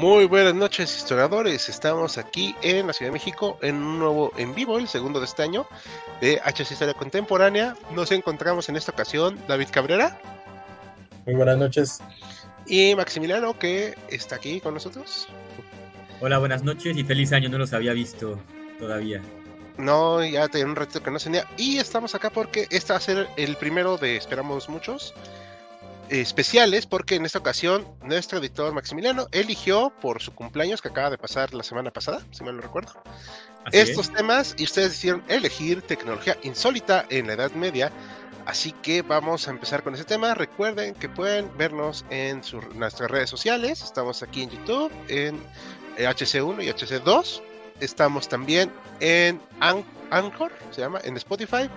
Muy buenas noches historiadores, estamos aquí en la Ciudad de México en un nuevo en vivo, el segundo de este año de HC Historia Contemporánea. Nos encontramos en esta ocasión David Cabrera. Muy buenas noches. Y Maximiliano que está aquí con nosotros. Hola, buenas noches y feliz año, no los había visto todavía. No, ya tenía un ratito que no tenía. Y estamos acá porque este va a ser el primero de, esperamos muchos, especiales porque en esta ocasión nuestro editor Maximiliano eligió por su cumpleaños que acaba de pasar la semana pasada, si mal no recuerdo, estos temas y ustedes decidieron elegir tecnología insólita en la Edad Media. Así que vamos a empezar con ese tema. Recuerden que pueden vernos en nuestras redes sociales. Estamos aquí en YouTube, en HC1 y HC2. Estamos también en Anchor, se llama, en Spotify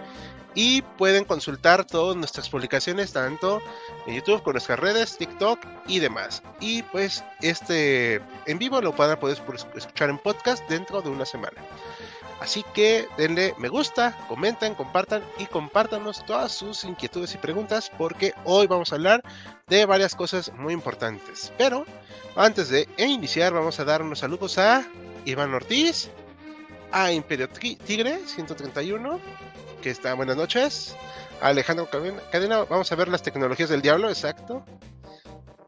y pueden consultar todas nuestras publicaciones tanto en YouTube con nuestras redes, TikTok y demás. Y pues este en vivo lo van poder escuchar en podcast dentro de una semana. Así que denle me gusta, comenten, compartan y compártanos todas sus inquietudes y preguntas porque hoy vamos a hablar de varias cosas muy importantes. Pero antes de iniciar vamos a dar unos saludos a Iván Ortiz, a Imperio Tigre 131, que está buenas noches. Alejandro Cadena, vamos a ver las tecnologías del diablo, exacto.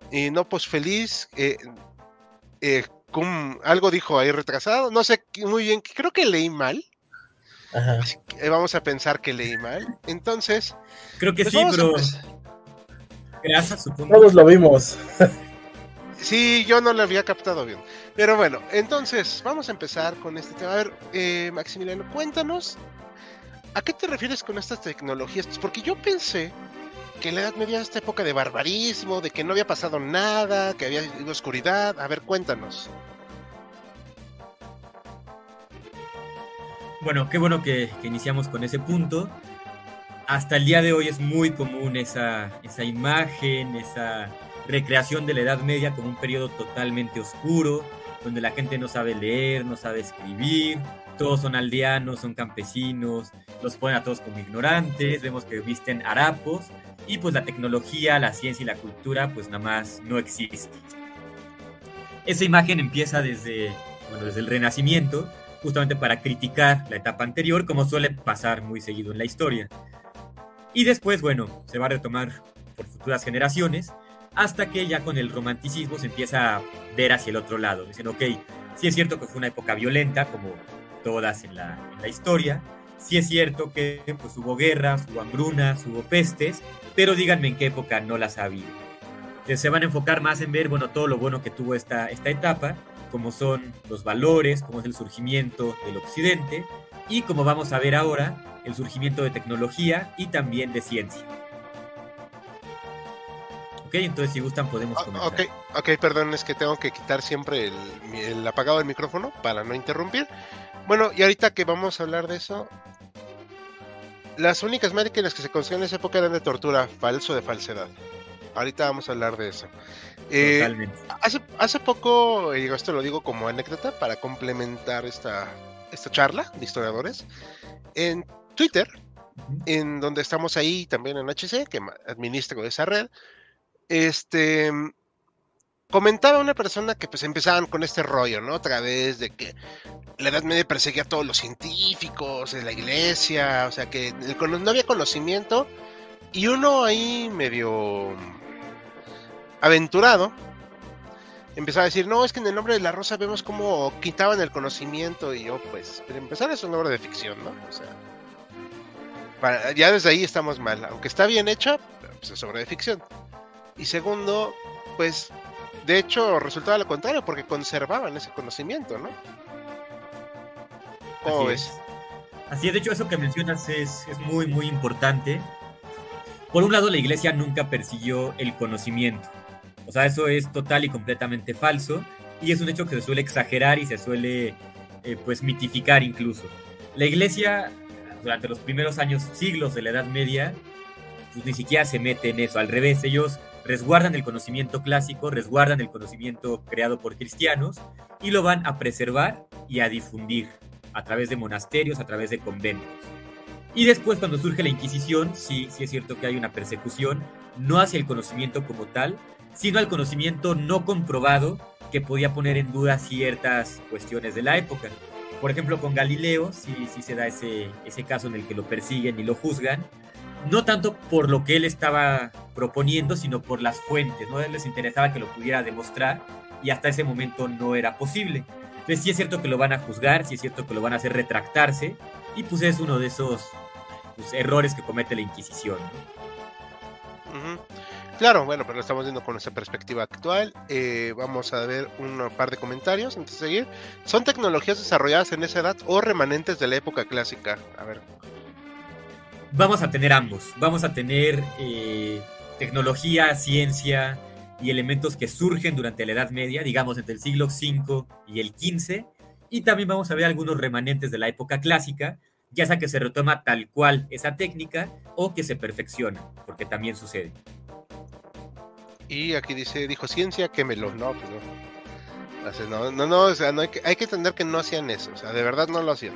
Y no, pues feliz. Eh, eh, algo dijo ahí retrasado, no sé muy bien, creo que leí mal. vamos a pensar que leí mal. Entonces. Creo que pues sí, pero. Gracias, Todos lo vimos. Sí, yo no lo había captado bien. Pero bueno, entonces vamos a empezar con este tema. A ver, eh, Maximiliano, cuéntanos ¿A qué te refieres con estas tecnologías? Porque yo pensé que la Edad Media era esta época de barbarismo, de que no había pasado nada, que había ido oscuridad. A ver, cuéntanos. Bueno, qué bueno que, iniciamos con ese punto. Hasta el día de hoy es muy común esa, esa imagen, esa recreación de la Edad Media como un periodo totalmente oscuro, donde la gente no sabe leer, no sabe escribir, todos son aldeanos, son campesinos, los ponen a todos como ignorantes, vemos que visten harapos y pues la tecnología, la ciencia y la cultura pues nada más no existe. Esa imagen empieza desde, bueno, desde el Renacimiento, justamente para criticar la etapa anterior, como suele pasar muy seguido en la historia. Y después, bueno, se va a retomar por futuras generaciones, hasta que ya con el romanticismo se empieza a ver hacia el otro lado. Dicen, ok, sí es cierto que fue una época violenta, como todas en la, historia. Sí es cierto que pues, hubo guerras, hubo hambrunas, hubo pestes, pero díganme en qué época no las ha habido. Se van a enfocar más en ver, bueno, todo lo bueno que tuvo esta, esta etapa, como son los valores, como es el surgimiento del occidente, y como vamos a ver ahora, el surgimiento de tecnología y también de ciencia. Ok, entonces si gustan podemos ah, comenzar. Ok, ok, perdón, es que tengo que quitar siempre el, el apagado del micrófono para no interrumpir. Bueno, y ahorita que vamos a hablar de eso, las únicas máquinas que se conocían en esa época eran de tortura, falso de falsedad. Ahorita vamos a hablar de eso. Eh, hace, hace poco, eh, esto lo digo como anécdota para complementar esta, esta charla de historiadores, en Twitter, en donde estamos ahí también en HC, que administro esa red, este, comentaba una persona que pues empezaban con este rollo, ¿no? Otra vez de que la Edad Media perseguía a todos los científicos, de la iglesia, o sea que no había conocimiento y uno ahí medio aventurado empezaba a decir, no, es que en el nombre de la rosa vemos cómo quitaban el conocimiento y yo pues, pero empezar es una obra de ficción, ¿no? O sea, ya desde ahí estamos mal, aunque está bien hecha, pues es obra de ficción. Y segundo, pues de hecho resultaba lo contrario porque conservaban ese conocimiento, ¿no? ¿Cómo Así ves? Es. Así es, de hecho eso que mencionas es, es muy, muy importante. Por un lado, la iglesia nunca persiguió el conocimiento. O sea, eso es total y completamente falso. Y es un hecho que se suele exagerar y se suele, eh, pues, mitificar incluso. La iglesia, durante los primeros años, siglos de la Edad Media, pues ni siquiera se mete en eso. Al revés, ellos resguardan el conocimiento clásico, resguardan el conocimiento creado por cristianos y lo van a preservar y a difundir a través de monasterios, a través de conventos. Y después cuando surge la Inquisición, sí, sí es cierto que hay una persecución, no hacia el conocimiento como tal, sino al conocimiento no comprobado que podía poner en duda ciertas cuestiones de la época. Por ejemplo, con Galileo, sí, sí se da ese, ese caso en el que lo persiguen y lo juzgan, no tanto por lo que él estaba proponiendo, sino por las fuentes, ¿no? les interesaba que lo pudiera demostrar y hasta ese momento no era posible. Entonces sí es cierto que lo van a juzgar, sí es cierto que lo van a hacer retractarse, y pues es uno de esos pues, errores que comete la Inquisición. Claro, bueno, pero lo estamos viendo con nuestra perspectiva actual. Eh, vamos a ver un par de comentarios antes de seguir. ¿Son tecnologías desarrolladas en esa edad o remanentes de la época clásica? A ver. Vamos a tener ambos. Vamos a tener eh, tecnología, ciencia, y elementos que surgen durante la Edad Media, digamos entre el siglo V y el XV, y también vamos a ver algunos remanentes de la época clásica, ya sea que se retoma tal cual esa técnica o que se perfecciona, porque también sucede. Y aquí dice, dijo ciencia, quémelo. No, pues no. No, no, o sea, no hay, que, hay que entender que no hacían eso, o sea, de verdad no lo hacían.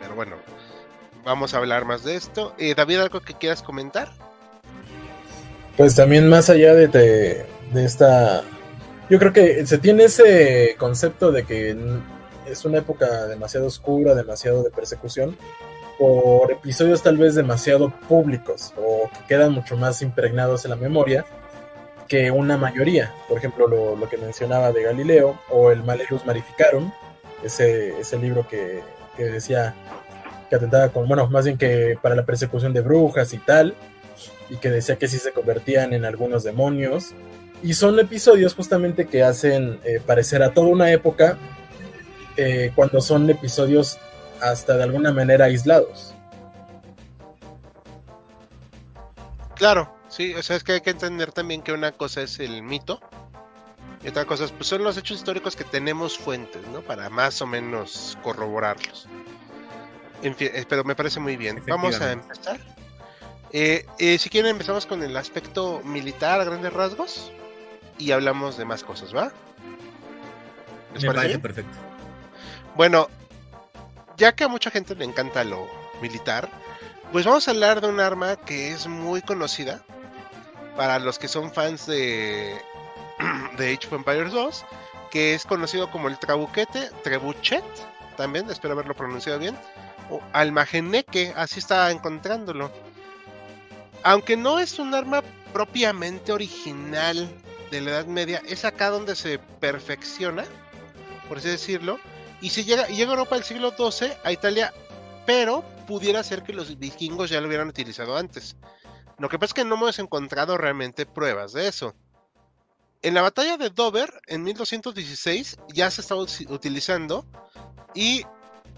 Pero bueno, vamos a hablar más de esto. Eh, David, ¿algo que quieras comentar? Pues también más allá de, de esta... Yo creo que se tiene ese concepto de que es una época demasiado oscura, demasiado de persecución, por episodios tal vez demasiado públicos o que quedan mucho más impregnados en la memoria que una mayoría. Por ejemplo, lo, que mencionaba de Galileo o el Malleus Marificarum, ese, ese libro que, que decía que atentaba con, bueno, más bien que para la persecución de brujas y tal, y que decía que sí se convertían en algunos demonios, y son episodios justamente que hacen eh, parecer a toda una época eh, cuando son episodios hasta de alguna manera aislados. Claro, sí, o sea, es que hay que entender también que una cosa es el mito y otra cosa pues, son los hechos históricos que tenemos fuentes, ¿no? Para más o menos corroborarlos. En fin, eh, pero me parece muy bien. Vamos a empezar. si quieren empezamos con el aspecto militar a grandes rasgos y hablamos de más cosas, ¿va? Me parece perfecto. Bueno, ya que a mucha gente le encanta lo militar, pues vamos a hablar de un arma que es muy conocida para los que son fans de, de Age of Empires 2, que es conocido como el trabuquete, trebuchet, también, espero haberlo pronunciado bien, almageneque, así está encontrándolo. Aunque no es un arma propiamente original de la Edad Media es acá donde se perfecciona, por así decirlo, y se llega, llega a Europa el siglo XII, a Italia, pero pudiera ser que los vikingos ya lo hubieran utilizado antes. Lo que pasa es que no hemos encontrado realmente pruebas de eso. En la batalla de Dover, en 1216, ya se estaba utilizando y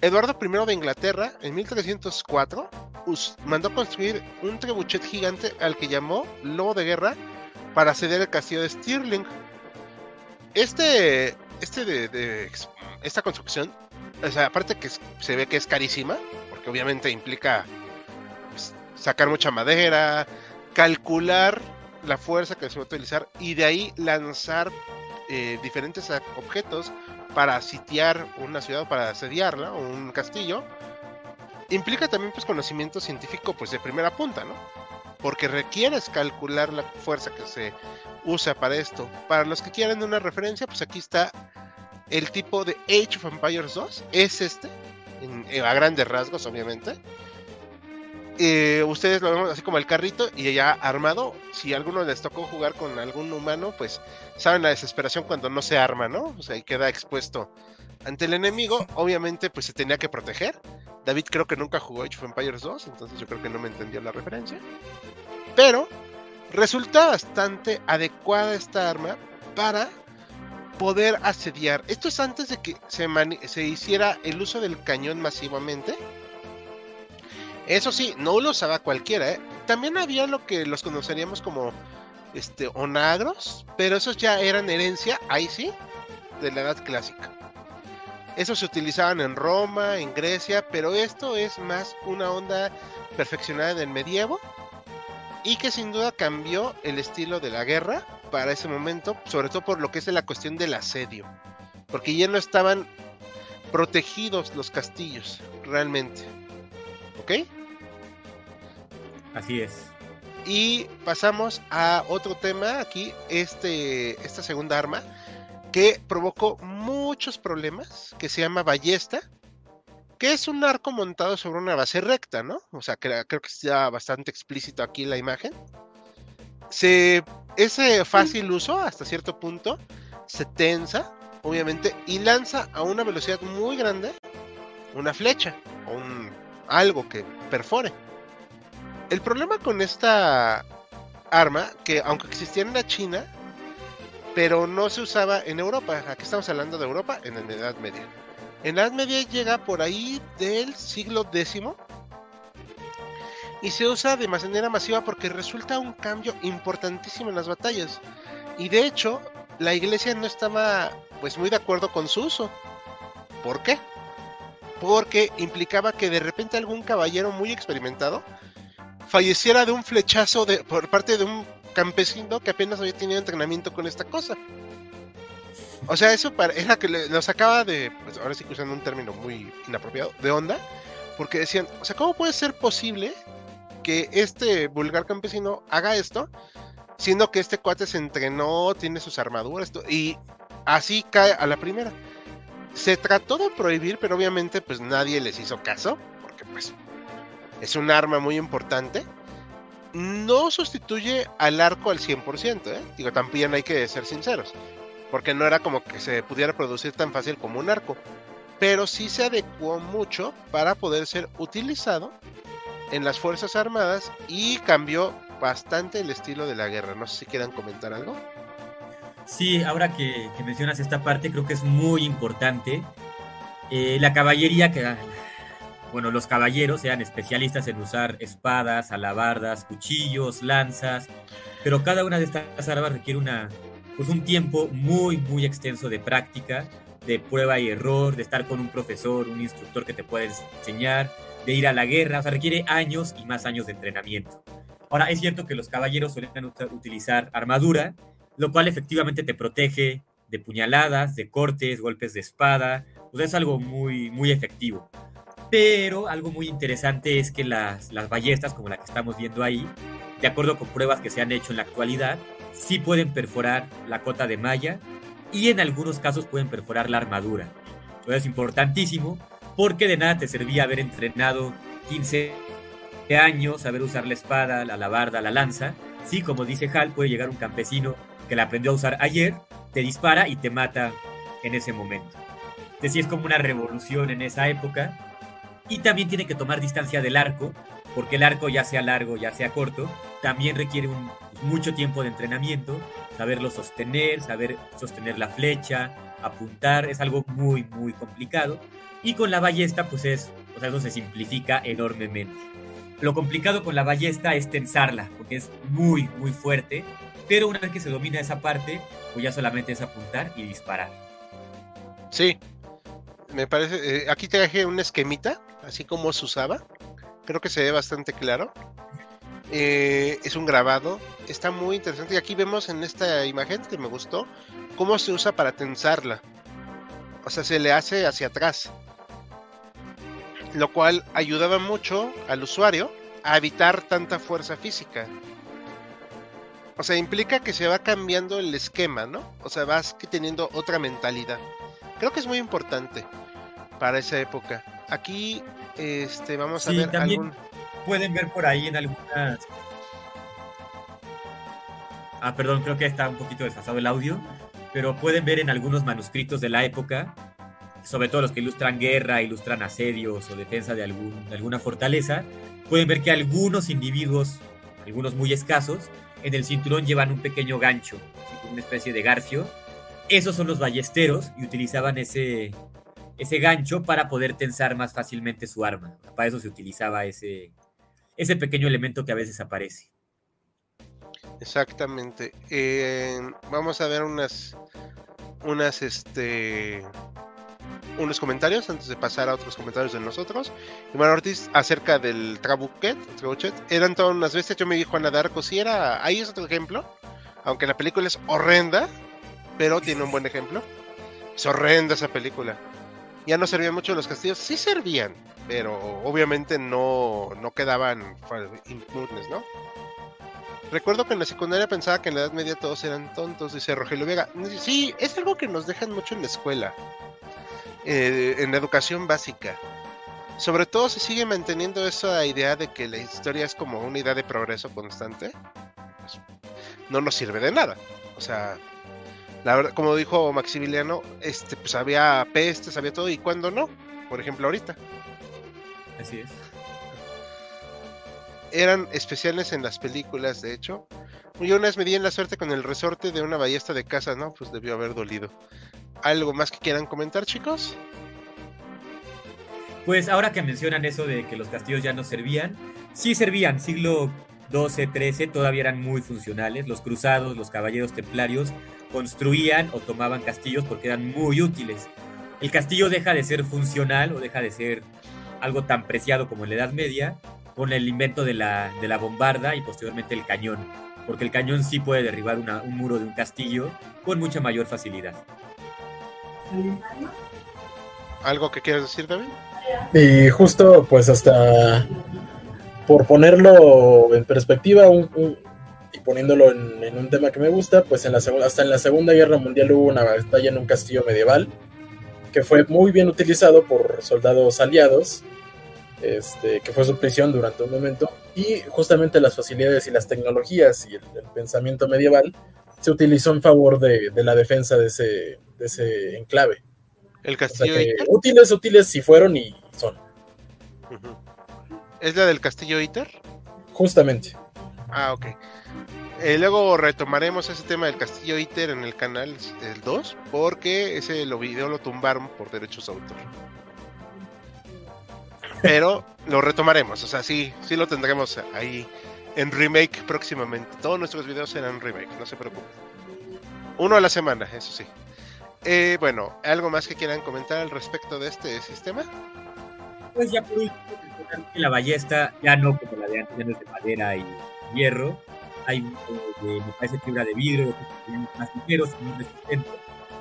Eduardo I de Inglaterra, en 1304, mandó construir un trebuchet gigante al que llamó Lobo de Guerra para ceder el castillo de Stirling. Este, este de, esta construcción, aparte que se ve que es carísima, porque obviamente implica pues, sacar mucha madera, calcular la fuerza que se va a utilizar y de ahí lanzar eh, diferentes objetos para sitiar una ciudad, para asediarla o un castillo, implica también pues conocimiento científico pues de primera punta, ¿no? porque requieres calcular la fuerza que se usa para esto. Para los que quieran una referencia, pues aquí está el tipo de Age of Empires 2. Es este, a grandes rasgos, obviamente. Eh, ustedes lo vemos así como el carrito y ya armado. Si a alguno les tocó jugar con algún humano, pues saben la desesperación cuando no se arma, ¿no? O sea, y queda expuesto ante el enemigo. Obviamente, pues se tenía que proteger. David creo que nunca jugó Age of Empires 2, entonces yo creo que no me entendió la referencia. Pero resulta bastante adecuada esta arma para poder asediar. Esto es antes de que se, se hiciera el uso del cañón masivamente. Eso sí, no lo usaba cualquiera. ¿eh? También había lo que los conoceríamos como este, onagros, pero esos ya eran herencia, ahí sí, de la edad clásica. Esos se utilizaban en Roma, en Grecia, pero esto es más una onda perfeccionada del medievo y que sin duda cambió el estilo de la guerra para ese momento, sobre todo por lo que es la cuestión del asedio, porque ya no estaban protegidos los castillos realmente. ¿Ok? Así es. Y pasamos a otro tema aquí, este, esta segunda arma, que provocó muchos problemas, que se llama ballesta, que es un arco montado sobre una base recta, ¿no? O sea, creo, que está bastante explícito aquí la imagen. Se, ese fácil uso hasta cierto punto se tensa, obviamente, y lanza a una velocidad muy grande una flecha o un, algo que perfore. El problema con esta arma, que aunque existía en la China, pero no se usaba en Europa. Aquí estamos hablando de Europa en la Edad Media. En la Edad Media llega por ahí del siglo X y se usa de manera masiva porque resulta un cambio importantísimo en las batallas. Y de hecho, la iglesia no estaba pues muy de acuerdo con su uso. ¿Por qué? Porque implicaba que de repente algún caballero muy experimentado falleciera de un flechazo de, por parte de un campesino que apenas había tenido entrenamiento con esta cosa. O sea, eso era que nos acaba de, pues ahora sí que usando un término muy inapropiado, de onda, porque decían, o sea, ¿cómo puede ser posible que este vulgar campesino haga esto, siendo que este cuate se entrenó, tiene sus armaduras, y así cae a la primera? Se trató de prohibir, pero obviamente pues nadie les hizo caso, porque pues es un arma muy importante. No sustituye al arco al 100%, ¿eh? Digo, también hay que ser sinceros porque no era como que se pudiera producir tan fácil como un arco, pero sí se adecuó mucho para poder ser utilizado en las Fuerzas Armadas y cambió bastante el estilo de la guerra. No sé si quieran comentar algo. Sí, ahora que, mencionas esta parte, creo que es muy importante. Eh, la caballería, que, bueno, los caballeros sean especialistas en usar espadas, alabardas, cuchillos, lanzas, pero cada una de estas armas requiere una, pues un tiempo muy, muy extenso de práctica, de prueba y error, de estar con un profesor, un instructor que te puede enseñar, de ir a la guerra, o sea, requiere años y más años de entrenamiento. Ahora, es cierto que los caballeros suelen utilizar armadura, lo cual efectivamente te protege de puñaladas, de cortes, golpes de espada, sea, es algo muy, muy efectivo. Pero algo muy interesante es que las, las ballestas, como la que estamos viendo ahí, de acuerdo con pruebas que se han hecho en la actualidad, sí pueden perforar la cota de malla y en algunos casos pueden perforar la armadura. Eso es importantísimo porque de nada te servía haber entrenado 15 años, saber usar la espada, la alabarda, la lanza. Sí, como dice Hal, puede llegar un campesino que la aprendió a usar ayer, te dispara y te mata en ese momento. Entonces sí es como una revolución en esa época. Y también tiene que tomar distancia del arco, porque el arco ya sea largo, ya sea corto, también requiere un mucho tiempo de entrenamiento, saberlo sostener, saber sostener la flecha, apuntar, es algo muy, muy complicado. Y con la ballesta, pues es, eso se simplifica enormemente. Lo complicado con la ballesta es tensarla, porque es muy, muy fuerte, pero una vez que se domina esa parte, pues ya solamente es apuntar y disparar. Sí, me parece, eh, aquí dejé un esquemita, así como se usaba, creo que se ve bastante claro. Eh, es un grabado, está muy interesante. Y aquí vemos en esta imagen que me gustó cómo se usa para tensarla. O sea, se le hace hacia atrás. Lo cual ayudaba mucho al usuario a evitar tanta fuerza física. O sea, implica que se va cambiando el esquema, ¿no? O sea, vas teniendo otra mentalidad. Creo que es muy importante para esa época. Aquí, este, vamos a ver también Pueden ver por ahí en algunas. Ah, perdón, creo que está un poquito desfasado el audio, pero pueden ver en algunos manuscritos de la época, sobre todo los que ilustran guerra, ilustran asedios o defensa de, algún, de alguna fortaleza, pueden ver que algunos individuos, algunos muy escasos, en el cinturón llevan un pequeño gancho, una especie de garfio. Esos son los ballesteros y utilizaban ese, ese gancho para poder tensar más fácilmente su arma. Para eso se utilizaba ese, ese pequeño elemento que a veces aparece. Exactamente. Eh, vamos a ver unas, unas, este, unos comentarios antes de pasar a otros comentarios de nosotros. Iván Ortiz acerca del Trabuquet, Trabuchet, eran todas unas veces, yo me dijo Juana Darko, si era, ahí es otro ejemplo, aunque la película es horrenda, pero tiene un buen ejemplo. Es horrenda esa película. Ya no servían mucho los castillos, sí servían, pero obviamente no, no quedaban impunes, ¿no? Recuerdo que en la secundaria pensaba que en la Edad Media todos eran tontos, dice Rogelio Vega. Sí, es algo que nos dejan mucho en la escuela. Eh, en la educación básica. Sobre todo se sigue manteniendo esa idea de que la historia es como una idea de progreso constante. Pues, no nos sirve de nada. O sea, la verdad, como dijo Maximiliano, este, pues había pestes, había todo, y cuando no, por ejemplo ahorita. Así es. Eran especiales en las películas, de hecho. Yo una vez me di en la suerte con el resorte de una ballesta de casa, ¿no? Pues debió haber dolido. ¿Algo más que quieran comentar, chicos? Pues ahora que mencionan eso de que los castillos ya no servían, sí servían, siglo XII, XIII todavía eran muy funcionales. Los cruzados, los caballeros templarios construían o tomaban castillos porque eran muy útiles. El castillo deja de ser funcional o deja de ser algo tan preciado como en la Edad Media con el invento de la, de la bombarda y posteriormente el cañón, porque el cañón sí puede derribar un muro de un castillo con mucha mayor facilidad. ¿Algo que quieras decir, David? Y justo, pues hasta por ponerlo en perspectiva y poniéndolo en, un tema que me gusta, pues en la hasta en la Segunda Guerra Mundial hubo una batalla en un castillo medieval que fue muy bien utilizado por soldados aliados, este, que fue su prisión durante un momento, y justamente las facilidades y las tecnologías y el, pensamiento medieval se utilizó en favor de, de la defensa de ese, de ese enclave. El castillo Útiles, útiles sí fueron y son. ¿Es la del castillo Iter? Justamente. Ah, ok. Eh, luego retomaremos ese tema del castillo Iter en el canal del 2, porque ese lo video lo tumbaron por derechos de autor. Pero lo retomaremos, o sea, sí, sí lo tendremos ahí en remake próximamente. Todos nuestros videos serán remake, no se preocupen. Uno a la semana, eso sí. Eh, bueno, ¿algo más que quieran comentar al respecto de este sistema? Pues ya por último, la ballesta ya no como la de antes, ya no es de madera y hierro. Hay, eh, me parece, fibra de vidrio, más ligeros, más resistentes.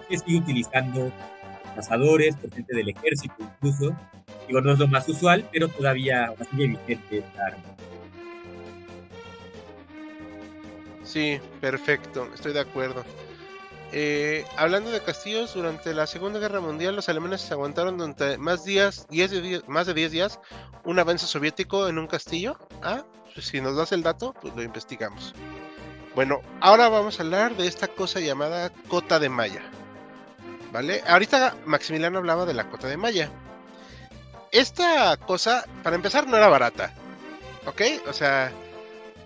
Se sigue utilizando cazadores, por gente del ejército incluso. Digo, no es lo más usual, pero todavía sigue vigente esta arma. Sí, perfecto, estoy de acuerdo. Eh, hablando de castillos, durante la Segunda Guerra Mundial los alemanes se aguantaron durante más, días, más de 10 días un avance soviético en un castillo. Ah, pues si nos das el dato, pues lo investigamos. Bueno, ahora vamos a hablar de esta cosa llamada cota de malla. ¿Vale? Ahorita Maximiliano hablaba de la cota de malla. Esta cosa, para empezar, no era barata. ¿Ok? O sea,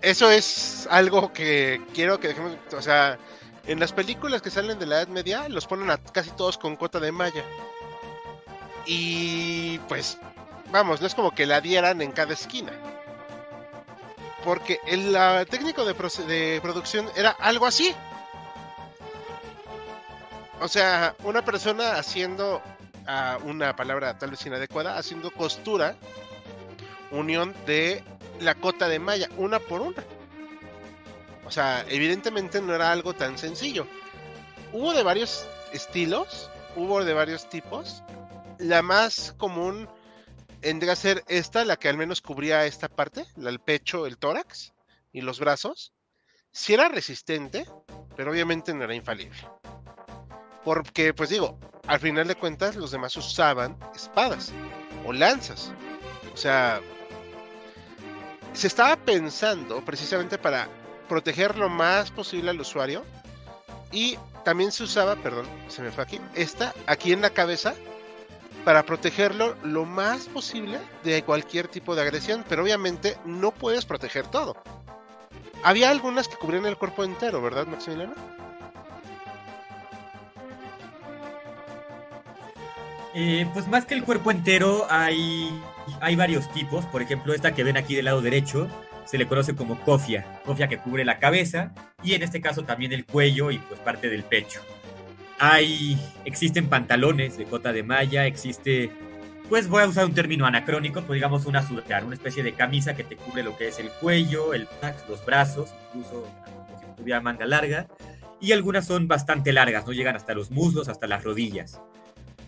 eso es algo que quiero que dejemos. O sea, en las películas que salen de la Edad Media, los ponen a casi todos con cota de malla. Y pues, vamos, no es como que la dieran en cada esquina. Porque el técnico de, producción era algo así. O sea, una persona haciendo uh, una palabra tal vez inadecuada, haciendo costura, unión de la cota de malla, una por una. O sea, evidentemente no era algo tan sencillo. Hubo de varios estilos, hubo de varios tipos. La más común vendría a ser esta, la que al menos cubría esta parte, el pecho, el tórax y los brazos. sí era resistente, pero obviamente no era infalible. Porque, pues digo, al final de cuentas los demás usaban espadas o lanzas. O sea, se estaba pensando precisamente para proteger lo más posible al usuario y también se usaba, perdón, se me fue aquí, esta aquí en la cabeza para protegerlo lo más posible de cualquier tipo de agresión, pero obviamente no puedes proteger todo. Había algunas que cubrían el cuerpo entero, ¿verdad, Maximiliano? Eh, pues más que el cuerpo entero hay, hay varios tipos. Por ejemplo, esta que ven aquí del lado derecho se le conoce como cofia. Cofia que cubre la cabeza y en este caso también el cuello y pues parte del pecho. Hay, existen pantalones de cota de malla, existe, pues voy a usar un término anacrónico, pues digamos una sudar, una especie de camisa que te cubre lo que es el cuello, el los brazos, incluso si tuviera manga larga. Y algunas son bastante largas, no llegan hasta los muslos, hasta las rodillas.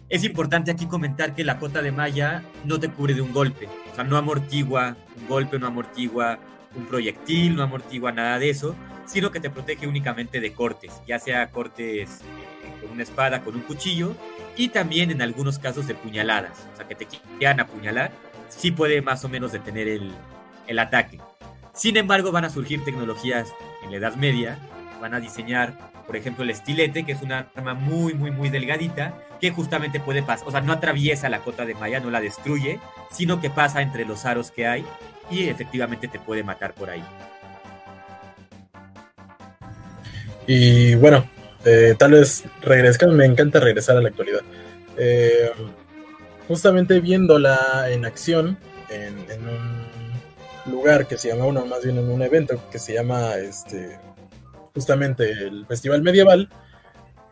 Es importante aquí comentar que la cota de malla no te cubre de un golpe, o sea, no amortigua un golpe, no amortigua un proyectil, no amortigua nada de eso, sino que te protege únicamente de cortes, ya sea cortes eh, con una espada, con un cuchillo, y también en algunos casos de puñaladas, o sea, que te quieran apuñalar, sí puede más o menos detener el, el ataque. Sin embargo, van a surgir tecnologías en la Edad Media, van a diseñar por ejemplo, el estilete, que es una arma muy, muy, muy delgadita, que justamente puede pasar, o sea, no atraviesa la cota de malla, no la destruye, sino que pasa entre los aros que hay y efectivamente te puede matar por ahí. Y bueno, eh, tal vez regresar, me encanta regresar a la actualidad. Eh, justamente viéndola en acción en, un lugar que se llama, bueno, más bien en un evento que se llama este, justamente el festival medieval,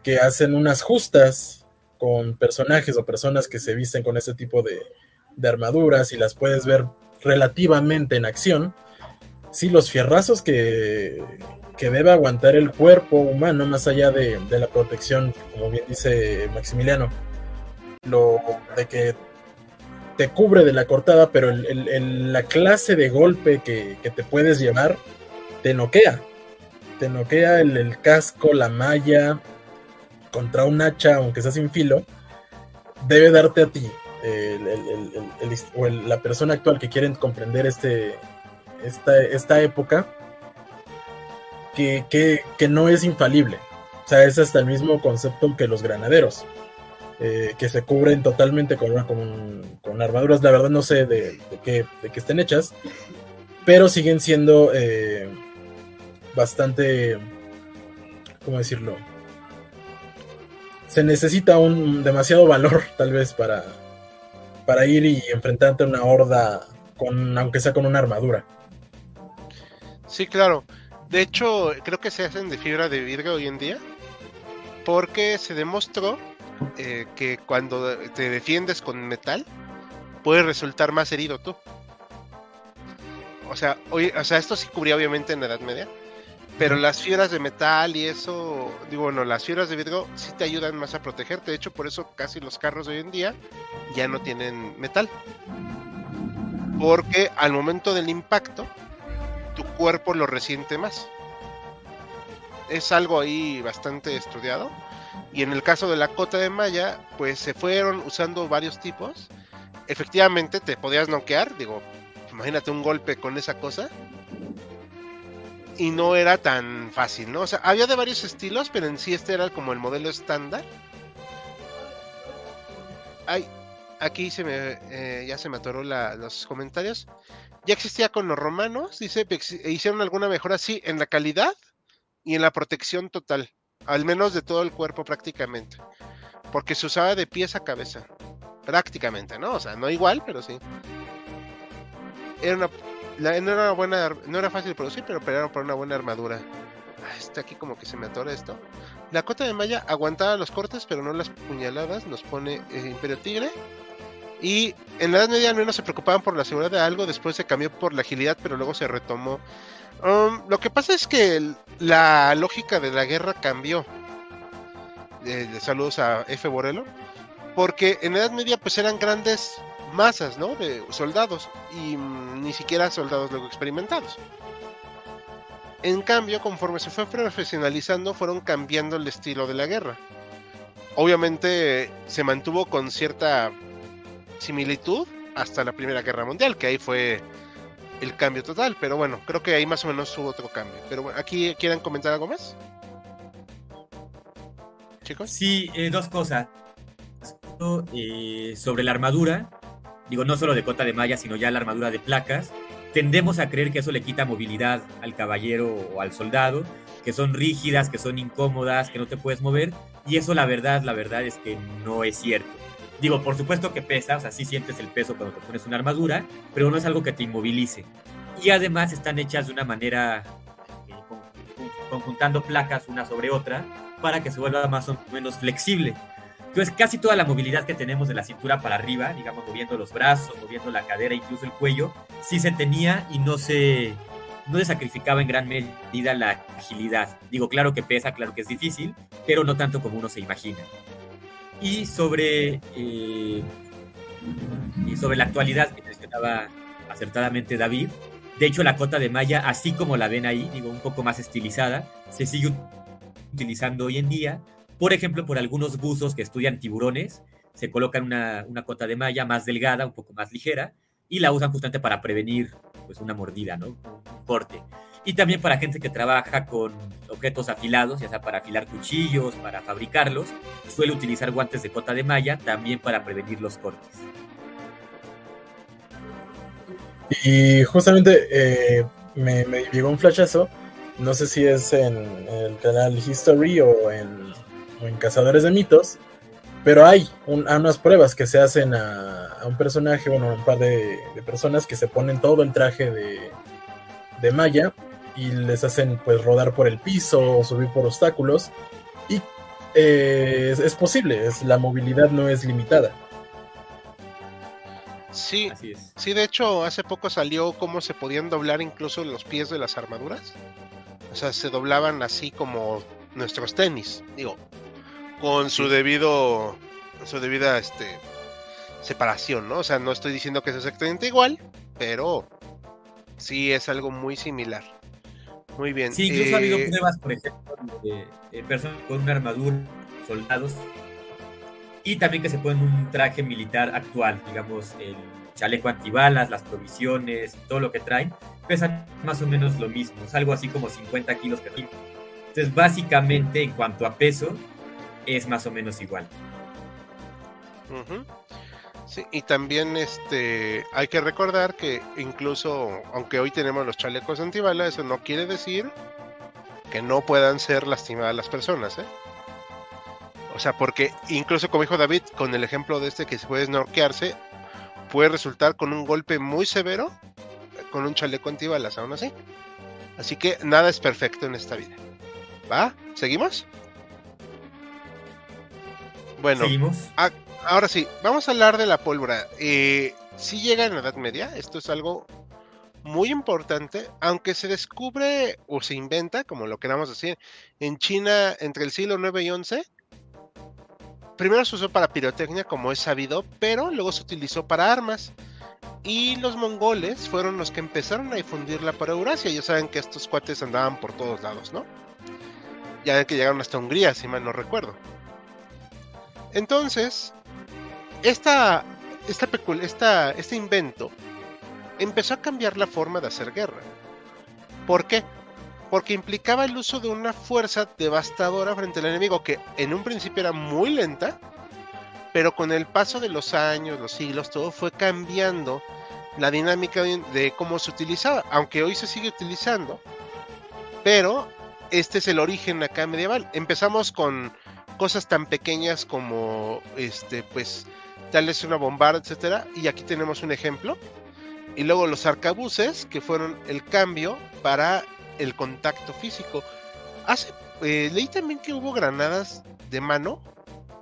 que hacen unas justas con personajes o personas que se visten con ese tipo de, armaduras y las puedes ver relativamente en acción. Sí, los fierrazos que, que debe aguantar el cuerpo humano, más allá de, la protección, como bien dice Maximiliano, lo de que te cubre de la cortada, pero la clase de golpe que, que, te puedes llevar te noquea te noquea el, casco, la malla, contra un hacha, aunque sea sin filo, debe darte a ti, o la persona actual que quieren comprender este, esta, esta época, que, que, no es infalible. O sea, es hasta el mismo concepto que los granaderos. Eh, que se cubren totalmente con, con, con, armaduras, la verdad no sé de, de, qué, de qué estén hechas, pero siguen siendo eh, bastante, ¿cómo decirlo? Se necesita un demasiado valor tal vez para, para ir y enfrentarte a una horda con, aunque sea con una armadura. Sí, claro. De hecho, creo que se hacen de fibra de vidrio hoy en día. Porque se demostró eh, que cuando te defiendes con metal, puedes resultar más herido tú. O sea, o sea, esto sí cubría obviamente en la Edad Media. Pero las fibras de metal y eso, digo, bueno, las fibras de vidrio sí te ayudan más a protegerte. De hecho, por eso casi los carros de hoy en día ya no tienen metal. Porque al momento del impacto, tu cuerpo lo resiente más. Es algo ahí bastante estudiado. Y en el caso de la cota de malla, pues se fueron usando varios tipos. Efectivamente, te podías noquear. Digo, imagínate un golpe con esa cosa y no era tan fácil, ¿no? O sea, había de varios estilos, pero en sí este era como el modelo estándar. Ay, aquí se me, eh, ya se me atoró los comentarios. Ya existía con los romanos, dice, hicieron alguna mejora, sí, en la calidad y en la protección total, al menos de todo el cuerpo prácticamente, porque se usaba de pies a cabeza, prácticamente, ¿no? O sea, no igual, pero sí. Era una no era buena, no era fácil producir, pero operaron por una buena armadura. Ah, está aquí como que se me atora esto. La cota de malla aguantaba los cortes, pero no las puñaladas. Nos pone eh, Imperio Tigre. Y en la Edad Media al menos se preocupaban por la seguridad de algo, después se cambió por la agilidad, pero luego se retomó. Um, lo que pasa es que la lógica de la guerra cambió. Eh, saludos a F. Borelo. Porque en la Edad Media pues eran grandes masas, ¿no? De soldados y mm, ni siquiera soldados luego experimentados. En cambio, conforme se fue profesionalizando, fueron cambiando el estilo de la guerra. Obviamente se mantuvo con cierta similitud hasta la Primera Guerra Mundial, que ahí fue el cambio total. Pero bueno, creo que ahí más o menos hubo otro cambio. Pero bueno, ¿aquí quieren comentar algo más? Chicos. Sí, eh, dos cosas. Eh, sobre la armadura, digo, no solo de cota de malla, sino ya la armadura de placas. Tendemos a creer que eso le quita movilidad al caballero o al soldado, que son rígidas, que son incómodas, que no te puedes mover. Y eso la verdad, la verdad es que no es cierto. Digo, por supuesto que pesa, o sea, sí sientes el peso cuando te pones una armadura, pero no es algo que te inmovilice. Y además están hechas de una manera, eh, conjuntando placas una sobre otra, para que se vuelva más o menos flexible. Entonces, casi toda la movilidad que tenemos de la cintura para arriba, digamos, moviendo los brazos, moviendo la cadera, incluso el cuello, sí se tenía y no se, no se sacrificaba en gran medida la agilidad. Digo, claro que pesa, claro que es difícil, pero no tanto como uno se imagina. Y sobre, eh, y sobre la actualidad que mencionaba acertadamente David, de hecho la cota de malla, así como la ven ahí, digo, un poco más estilizada, se sigue utilizando hoy en día, por ejemplo, por algunos buzos que estudian tiburones, se colocan una, una, cota de malla más delgada, un poco más ligera, y la usan justamente para prevenir pues, una mordida, ¿no? Un corte. Y también para gente que trabaja con objetos afilados, ya sea para afilar cuchillos, para fabricarlos, suele utilizar guantes de cota de malla también para prevenir los cortes. Y justamente eh, me, me, llegó un flashazo, no sé si es en el canal History o en en Cazadores de Mitos, pero hay unas pruebas que se hacen a, un personaje, bueno, a un par de, personas que se ponen todo el traje de, de malla y les hacen pues rodar por el piso o subir por obstáculos y eh, es, posible, es, la movilidad no es limitada. Sí, sí, de hecho hace poco salió cómo se podían doblar incluso los pies de las armaduras. O sea, se doblaban así como nuestros tenis. Digo, con su debido su debida este separación, ¿no? O sea, no estoy diciendo que es exactamente igual, pero sí es algo muy similar. Muy bien. Sí, incluso ha habido eh, pruebas, por ejemplo, de, personas con una armadura, soldados, y también que se ponen un traje militar actual, digamos, el chaleco antibalas, las provisiones, todo lo que traen, pesan más o menos lo mismo, es algo así como 50 kilos que Entonces, básicamente, en cuanto a peso, es más o menos igual. Sí, y también este hay que recordar que incluso aunque hoy tenemos los chalecos antibalas, eso no quiere decir que no puedan ser lastimadas las personas, ¿eh? O sea, porque incluso como dijo David, con el ejemplo de este que se puede snorkearse, puede resultar con un golpe muy severo con un chaleco antibalas, aún así. Así que nada es perfecto en esta vida. ¿Va? ¿Seguimos? Bueno, ahora sí, vamos a hablar de la pólvora. Eh, si llega en la Edad Media, esto es algo muy importante, aunque se descubre o se inventa, como lo queramos decir, en China entre el siglo 9 y 11. Primero se usó para pirotecnia, como es sabido, pero luego se utilizó para armas. Y los mongoles fueron los que empezaron a difundirla para Eurasia. Ya saben que estos cuates andaban por todos lados, ¿no? Ya que llegaron hasta Hungría, si mal no recuerdo. Entonces, esta, esta, este invento empezó a cambiar la forma de hacer guerra. ¿Por qué? Porque implicaba el uso de una fuerza devastadora frente al enemigo que en un principio era muy lenta, pero con el paso de los años, los siglos, todo fue cambiando la dinámica de cómo se utilizaba, aunque hoy se sigue utilizando, pero este es el origen acá medieval. Empezamos con cosas tan pequeñas como este pues tal vez una bombarda, etcétera, y aquí tenemos un ejemplo. Y luego los arcabuces, que fueron el cambio para el contacto físico. Hace, eh, leí también que hubo granadas de mano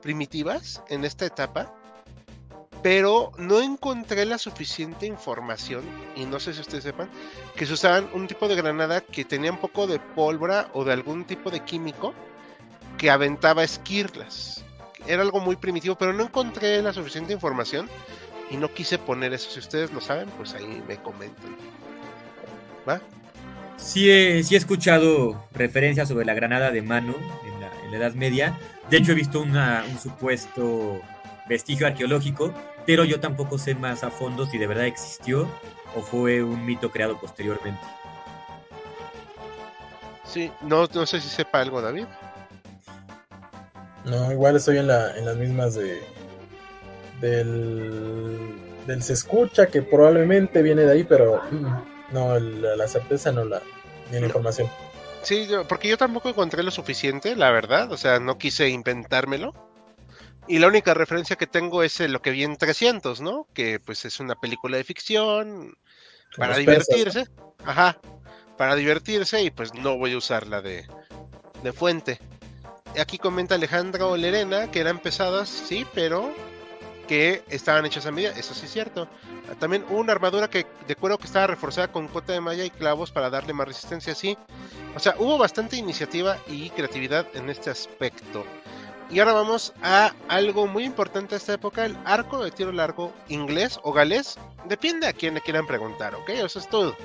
primitivas en esta etapa, pero no encontré la suficiente información, y no sé si ustedes sepan, que se usaban un tipo de granada que tenía un poco de pólvora o de algún tipo de químico que aventaba esquirlas. Era algo muy primitivo, pero no encontré la suficiente información y no quise poner eso. Si ustedes lo saben, pues ahí me comentan. ¿Va? Sí he, sí he escuchado referencias sobre la granada de mano en la, en la Edad Media. De hecho, he visto una, un supuesto vestigio arqueológico, pero yo tampoco sé más a fondo si de verdad existió o fue un mito creado posteriormente. Sí, no, no sé si sepa algo, David. No, igual estoy en, la, en las mismas de del, del se escucha que probablemente viene de ahí, pero no, la, la certeza no la ni la información. Sí, porque yo tampoco encontré lo suficiente, la verdad. O sea, no quise inventármelo. Y la única referencia que tengo es eh, lo que vi en 300, ¿no? Que pues es una película de ficción para persas, divertirse. Ajá. Para divertirse y pues no voy a usarla de, de fuente. Aquí comenta Alejandro Lerena que eran pesadas, sí, pero que estaban hechas a medida. Eso sí es cierto. También una armadura que, de cuero que estaba reforzada con cota de malla y clavos para darle más resistencia, sí. O sea, hubo bastante iniciativa y creatividad en este aspecto. Y ahora vamos a algo muy importante de esta época, el arco de tiro largo inglés o galés. Depende a quién le quieran preguntar, ¿ok? Eso es todo.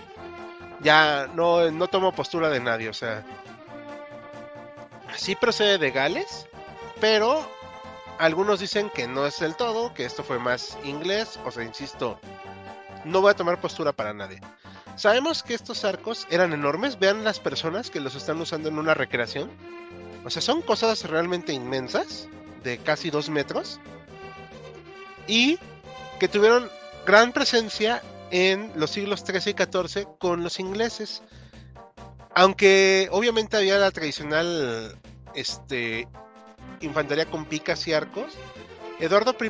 Ya no, no tomo postura de nadie, o sea. Sí procede de Gales, pero algunos dicen que no es del todo, que esto fue más inglés, o sea, insisto, no voy a tomar postura para nadie. Sabemos que estos arcos eran enormes, vean las personas que los están usando en una recreación. O sea, son cosas realmente inmensas, de casi dos metros, y que tuvieron gran presencia en los siglos XIII y XIV con los ingleses. Aunque obviamente había la tradicional este, infantería con picas y arcos, Eduardo I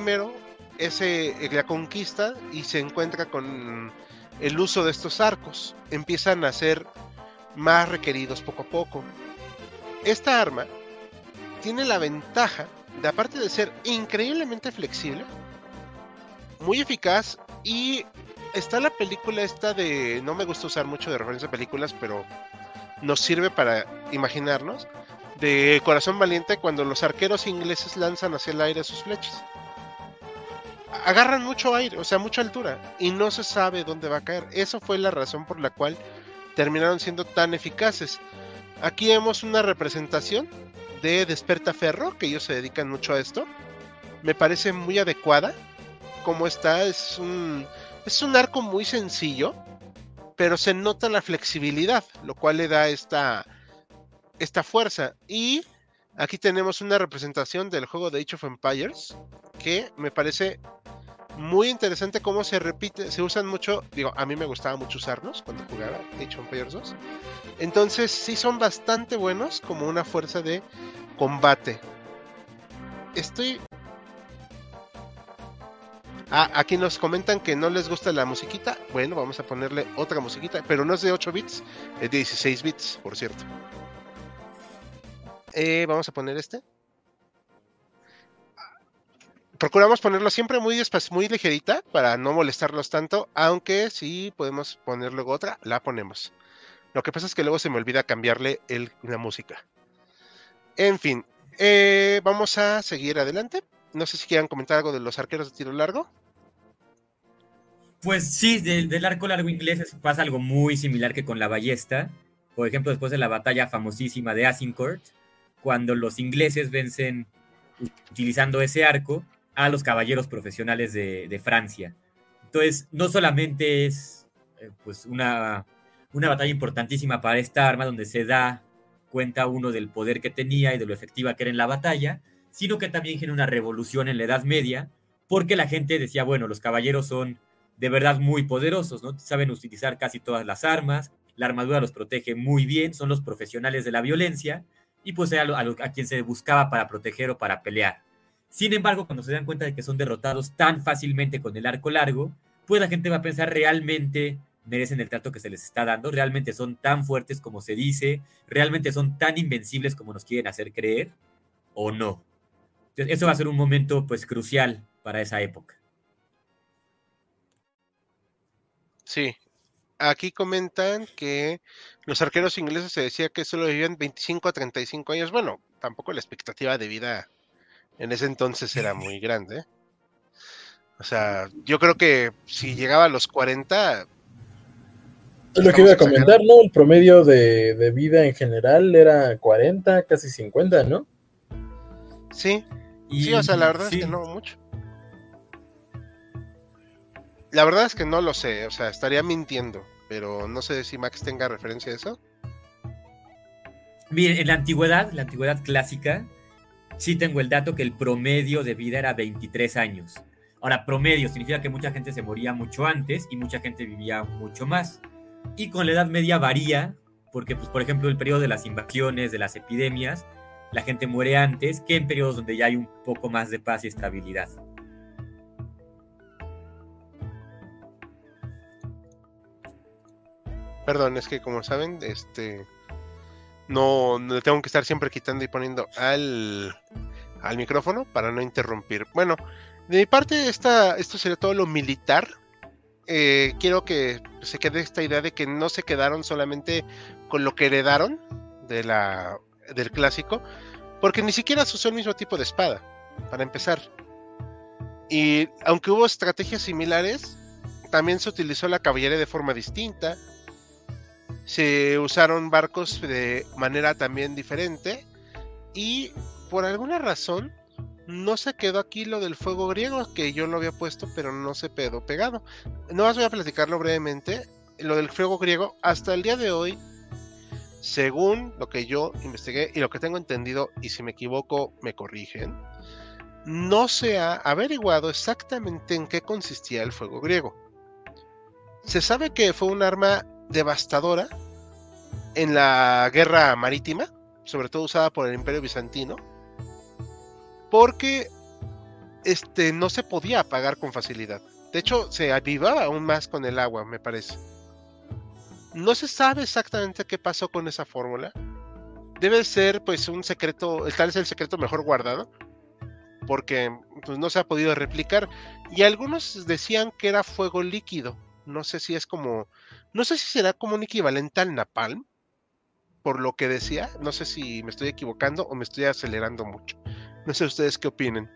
es eh, la conquista y se encuentra con el uso de estos arcos. Empiezan a ser más requeridos poco a poco. Esta arma tiene la ventaja de, aparte de ser increíblemente flexible, muy eficaz y está la película esta de, no me gusta usar mucho de referencia a películas, pero nos sirve para imaginarnos, de Corazón Valiente cuando los arqueros ingleses lanzan hacia el aire sus flechas. Agarran mucho aire, o sea, mucha altura, y no se sabe dónde va a caer. Eso fue la razón por la cual terminaron siendo tan eficaces. Aquí vemos una representación de Despertaferro, que ellos se dedican mucho a esto. Me parece muy adecuada. Como está, es un, es un arco muy sencillo, pero se nota la flexibilidad, lo cual le da esta, esta fuerza. Y aquí tenemos una representación del juego de Age of Empires, que me parece muy interesante cómo se repite, se usan mucho, digo, a mí me gustaba mucho usarlos cuando jugaba Age of Empires 2. Entonces sí son bastante buenos como una fuerza de combate. Estoy... Ah, aquí nos comentan que no les gusta la musiquita. Bueno, vamos a ponerle otra musiquita, pero no es de 8 bits, es de 16 bits, por cierto. Eh, vamos a poner este. Procuramos ponerlo siempre muy, muy ligerita para no molestarlos tanto, aunque si podemos poner luego otra, la ponemos. Lo que pasa es que luego se me olvida cambiarle la música. En fin, eh, vamos a seguir adelante. No sé si quieran comentar algo de los arqueros de tiro largo. Pues sí, del, arco largo inglés pasa algo muy similar que con la ballesta. Por ejemplo, después de la batalla famosísima de Azincourt, cuando los ingleses vencen utilizando ese arco a los caballeros profesionales de, de Francia. Entonces, no solamente es eh, pues una, una batalla importantísima para esta arma, donde se da cuenta uno del poder que tenía y de lo efectiva que era en la batalla, sino que también genera una revolución en la Edad Media, porque la gente decía, bueno, los caballeros son de verdad muy poderosos, ¿no? Saben utilizar casi todas las armas, la armadura los protege muy bien, son los profesionales de la violencia, y pues era a, quien se buscaba para proteger o para pelear. Sin embargo, cuando se dan cuenta de que son derrotados tan fácilmente con el arco largo, pues la gente va a pensar realmente merecen el trato que se les está dando, realmente son tan fuertes como se dice, realmente son tan invencibles como nos quieren hacer creer, o no. Entonces, eso va a ser un momento pues crucial para esa época. Sí. Aquí comentan que los arqueros ingleses se decía que solo vivían 25 a 35 años. Bueno, tampoco la expectativa de vida en ese entonces era muy grande. O sea, yo creo que si llegaba a los 40, Es lo que iba a comentar, ¿no? El promedio de, de, vida en general era 40, casi 50, ¿no? Sí. sí, o sea, la verdad es que no mucho. La verdad es que no lo sé, o sea, estaría mintiendo, pero no sé si Max tenga referencia a eso. Miren, en la antigüedad, la antigüedad clásica, sí tengo el dato que el promedio de vida era 23 años. Ahora, promedio significa que mucha gente se moría mucho antes y mucha gente vivía mucho más. Y con la Edad Media varía, porque, pues, por ejemplo, el periodo de las invasiones, de las epidemias, la gente muere antes que en periodos donde ya hay un poco más de paz y estabilidad. Perdón, es que como saben, este no, le tengo que estar siempre quitando y poniendo al, al micrófono para no interrumpir. Bueno, de mi parte, esta, esto sería todo lo militar. Eh, quiero que se quede esta idea de que no se quedaron solamente con lo que heredaron de del clásico, porque ni siquiera se usó el mismo tipo de espada, para empezar. Y aunque hubo estrategias similares, también se utilizó la caballería de forma distinta se usaron barcos de manera también diferente y por alguna razón no se quedó aquí lo del fuego griego que yo lo había puesto pero no se quedó pegado. No más voy a platicarlo brevemente. Lo del fuego griego hasta el día de hoy, según lo que yo investigué y lo que tengo entendido y si me equivoco me corrigen, no se ha averiguado exactamente en qué consistía el fuego griego. Se sabe que fue un arma devastadora en la guerra marítima, sobre todo usada por el Imperio Bizantino, porque este, no se podía apagar con facilidad. De hecho, se avivaba aún más con el agua, me parece. No se sabe exactamente qué pasó con esa fórmula. Debe ser, pues, un secreto, tal es el secreto mejor guardado, porque pues, no se ha podido replicar. Y algunos decían que era fuego líquido. No sé si es como no sé si será como un equivalente al napalm, por lo que decía. No sé si me estoy equivocando o me estoy acelerando mucho. No sé ustedes qué opinen.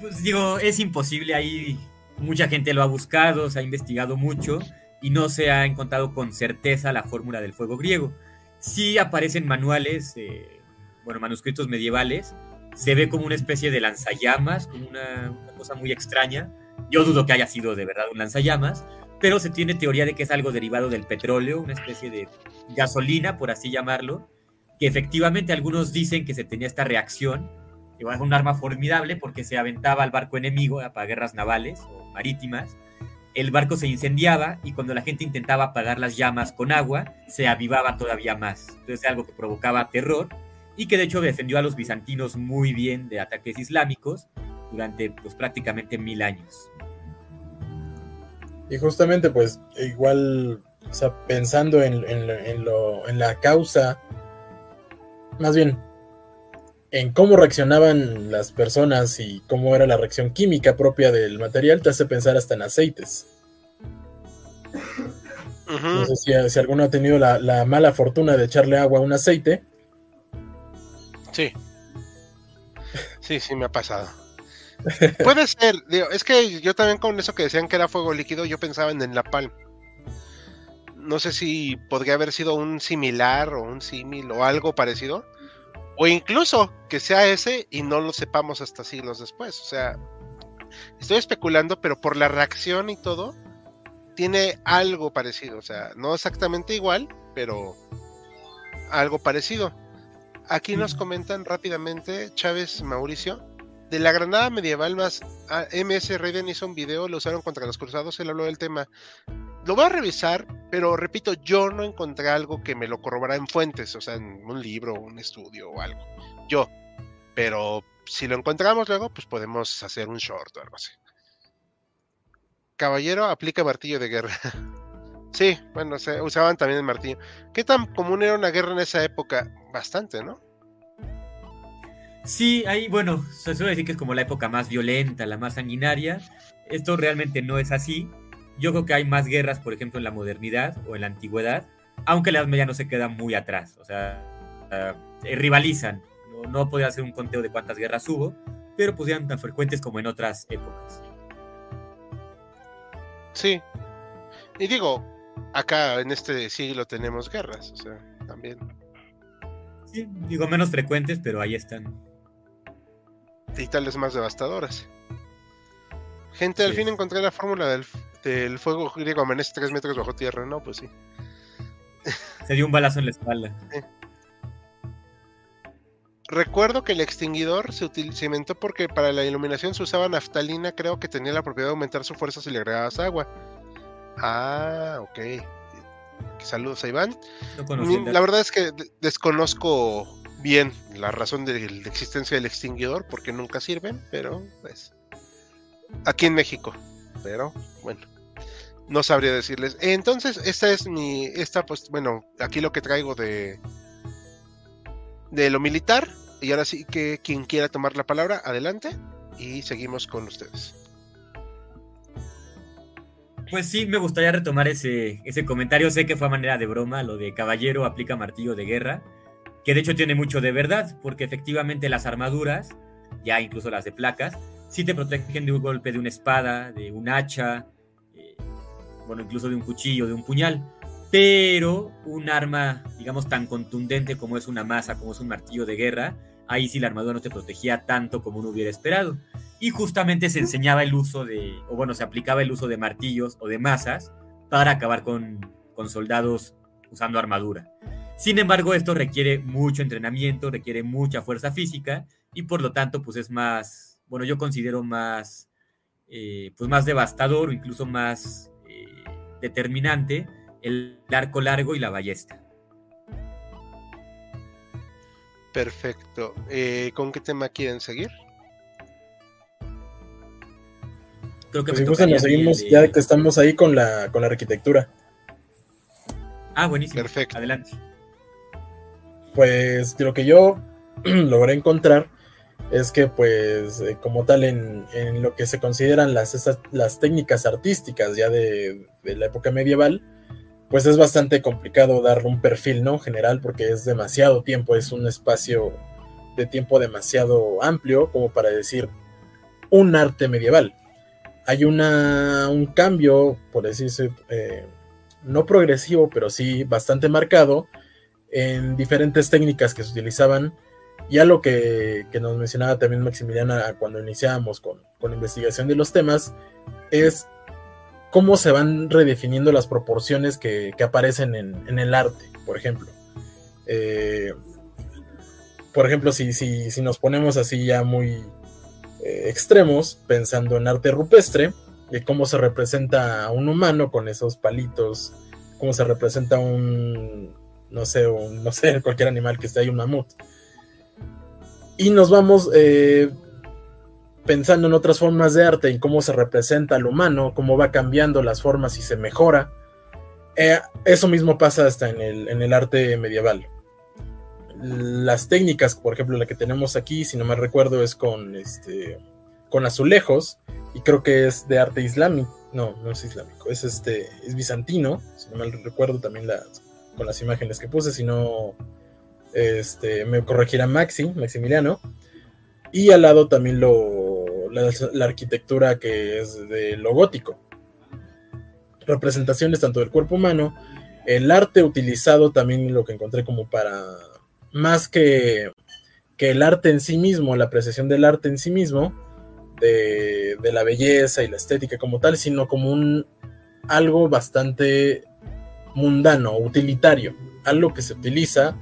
Pues digo, es imposible ahí. Mucha gente lo ha buscado, se ha investigado mucho y no se ha encontrado con certeza la fórmula del fuego griego. Sí aparecen manuales, eh, bueno, manuscritos medievales. Se ve como una especie de lanzallamas, como una cosa muy extraña yo dudo que haya sido de verdad un lanzallamas, pero se tiene teoría de que es algo derivado del petróleo, una especie de gasolina, por así llamarlo, que efectivamente algunos dicen que se tenía esta reacción, que es un arma formidable porque se aventaba al barco enemigo para guerras navales o marítimas, el barco se incendiaba y cuando la gente intentaba apagar las llamas con agua, se avivaba todavía más. Entonces algo que provocaba terror y que de hecho defendió a los bizantinos muy bien de ataques islámicos durante pues, prácticamente mil años. Y justamente pues igual, o sea, pensando en, en, lo, en la causa, más bien en cómo reaccionaban las personas y cómo era la reacción química propia del material, te hace pensar hasta en aceites. No sé si, si, alguno ha tenido la, la, mala fortuna de echarle agua a un aceite. Sí. Sí, sí, me ha pasado. Puede ser, es que yo también con eso que decían que era fuego líquido, yo pensaba en el Napalm. No sé si podría haber sido un similar o un símil o algo parecido. O incluso que sea ese y no lo sepamos hasta siglos después. O sea, estoy especulando, pero por la reacción y todo, tiene algo parecido. O sea, no exactamente igual, pero algo parecido. Aquí nos comentan rápidamente Chávez Mauricio de la granada medieval más ah, MS Raiden hizo un video, lo usaron contra los cruzados, él habló del tema. Lo voy a revisar, pero repito, yo no encontré algo que me lo corroborara en fuentes, o sea, en un libro, un estudio o algo. Yo. Pero si lo encontramos luego, pues podemos hacer un short o algo así. Caballero aplica martillo de guerra. sí, bueno, se usaban también el martillo. ¿Qué tan común era una guerra en esa época? Bastante, ¿no? Sí, ahí, bueno, se suele decir que es como la época más violenta, la más sanguinaria. Esto realmente no es así. Yo creo que hay más guerras, por ejemplo, en la modernidad o en la antigüedad, aunque las medias no se quedan muy atrás. O sea, eh, rivalizan. No, no podía hacer un conteo de cuántas guerras hubo, pero pues tan frecuentes como en otras épocas. Sí. Y digo, acá en este siglo tenemos guerras, o sea, también. Sí, digo menos frecuentes, pero ahí están. Y tal vez más devastadoras. Gente, al fin encontré la fórmula del, del fuego griego amanece tres metros bajo tierra, ¿no? Pues sí. Se dio un balazo en la espalda. Recuerdo que el extinguidor se, se, inventó porque para la iluminación se usaba naftalina, creo que tenía la propiedad de aumentar su fuerza si le agregabas agua. Ah, ok. Saludos a Iván. la verdad es que desconozco bien la razón de la existencia del extinguidor porque nunca sirven, pero pues aquí en México. Pero bueno, no sabría decirles. Entonces, esta es mi, esta pues bueno, aquí lo que traigo de de lo militar y ahora sí que quien quiera tomar la palabra, adelante y seguimos con ustedes. Pues sí, me gustaría retomar ese, ese comentario. Sé que fue a manera de broma, lo de caballero aplica martillo de guerra, que de hecho tiene mucho de verdad, porque efectivamente las armaduras, ya incluso las de placas, sí te protegen de un golpe de una espada, de un hacha, eh, bueno, incluso de un cuchillo, de un puñal. Pero un arma, digamos, tan contundente como es una masa, como es un martillo de guerra, ahí sí la armadura no te protegía tanto como uno hubiera esperado y justamente se enseñaba el uso de, o bueno, se aplicaba el uso de martillos o de masas para acabar con, soldados usando armadura. Sin embargo, esto requiere mucho entrenamiento, requiere mucha fuerza física y por lo tanto, pues es más, bueno, yo considero más, eh, pues más devastador o incluso más eh, determinante el arco largo y la ballesta. Perfecto. Eh, ¿Con qué tema quieren seguir? Creo que pues nos seguimos ya que estamos ahí con la, con la arquitectura. Ah, buenísimo. Perfecto. Adelante. Pues lo que yo logré encontrar es que pues eh, como tal en, lo que se consideran las, las técnicas artísticas ya de, la época medieval, pues es bastante complicado dar un perfil, ¿no? General porque es demasiado tiempo, es un espacio de tiempo demasiado amplio como para decir un arte medieval hay una, un cambio, por decirse, eh, no progresivo, pero sí bastante marcado en diferentes técnicas que se utilizaban. Y a lo que, nos mencionaba también Maximiliana cuando iniciábamos con, la investigación de los temas, es cómo se van redefiniendo las proporciones que, aparecen en, el arte, por ejemplo. Eh, por ejemplo, si, si, si, nos ponemos así ya muy, eh, extremos, pensando en arte rupestre, de cómo se representa a un humano con esos palitos, cómo se representa un, no sé, un, no sé, cualquier animal que esté ahí, un mamut. Y nos vamos eh, pensando en otras formas de arte, y cómo se representa al humano, cómo va cambiando las formas y se mejora. Eh, eso mismo pasa hasta en el, en el arte medieval las técnicas, por ejemplo, la que tenemos aquí, si no me recuerdo, es con este con azulejos y creo que es de arte islámico. No, no es islámico, es este es bizantino, si no me recuerdo también las con las imágenes que puse, si no este me corregirá Maxi, Maximiliano. Y al lado también lo la, arquitectura que es de lo gótico. Representaciones tanto del cuerpo humano, el arte utilizado también lo que encontré como para más que, el arte en sí mismo, la apreciación del arte en sí mismo, de, la belleza y la estética como tal, sino como un algo bastante mundano, utilitario, algo que se utiliza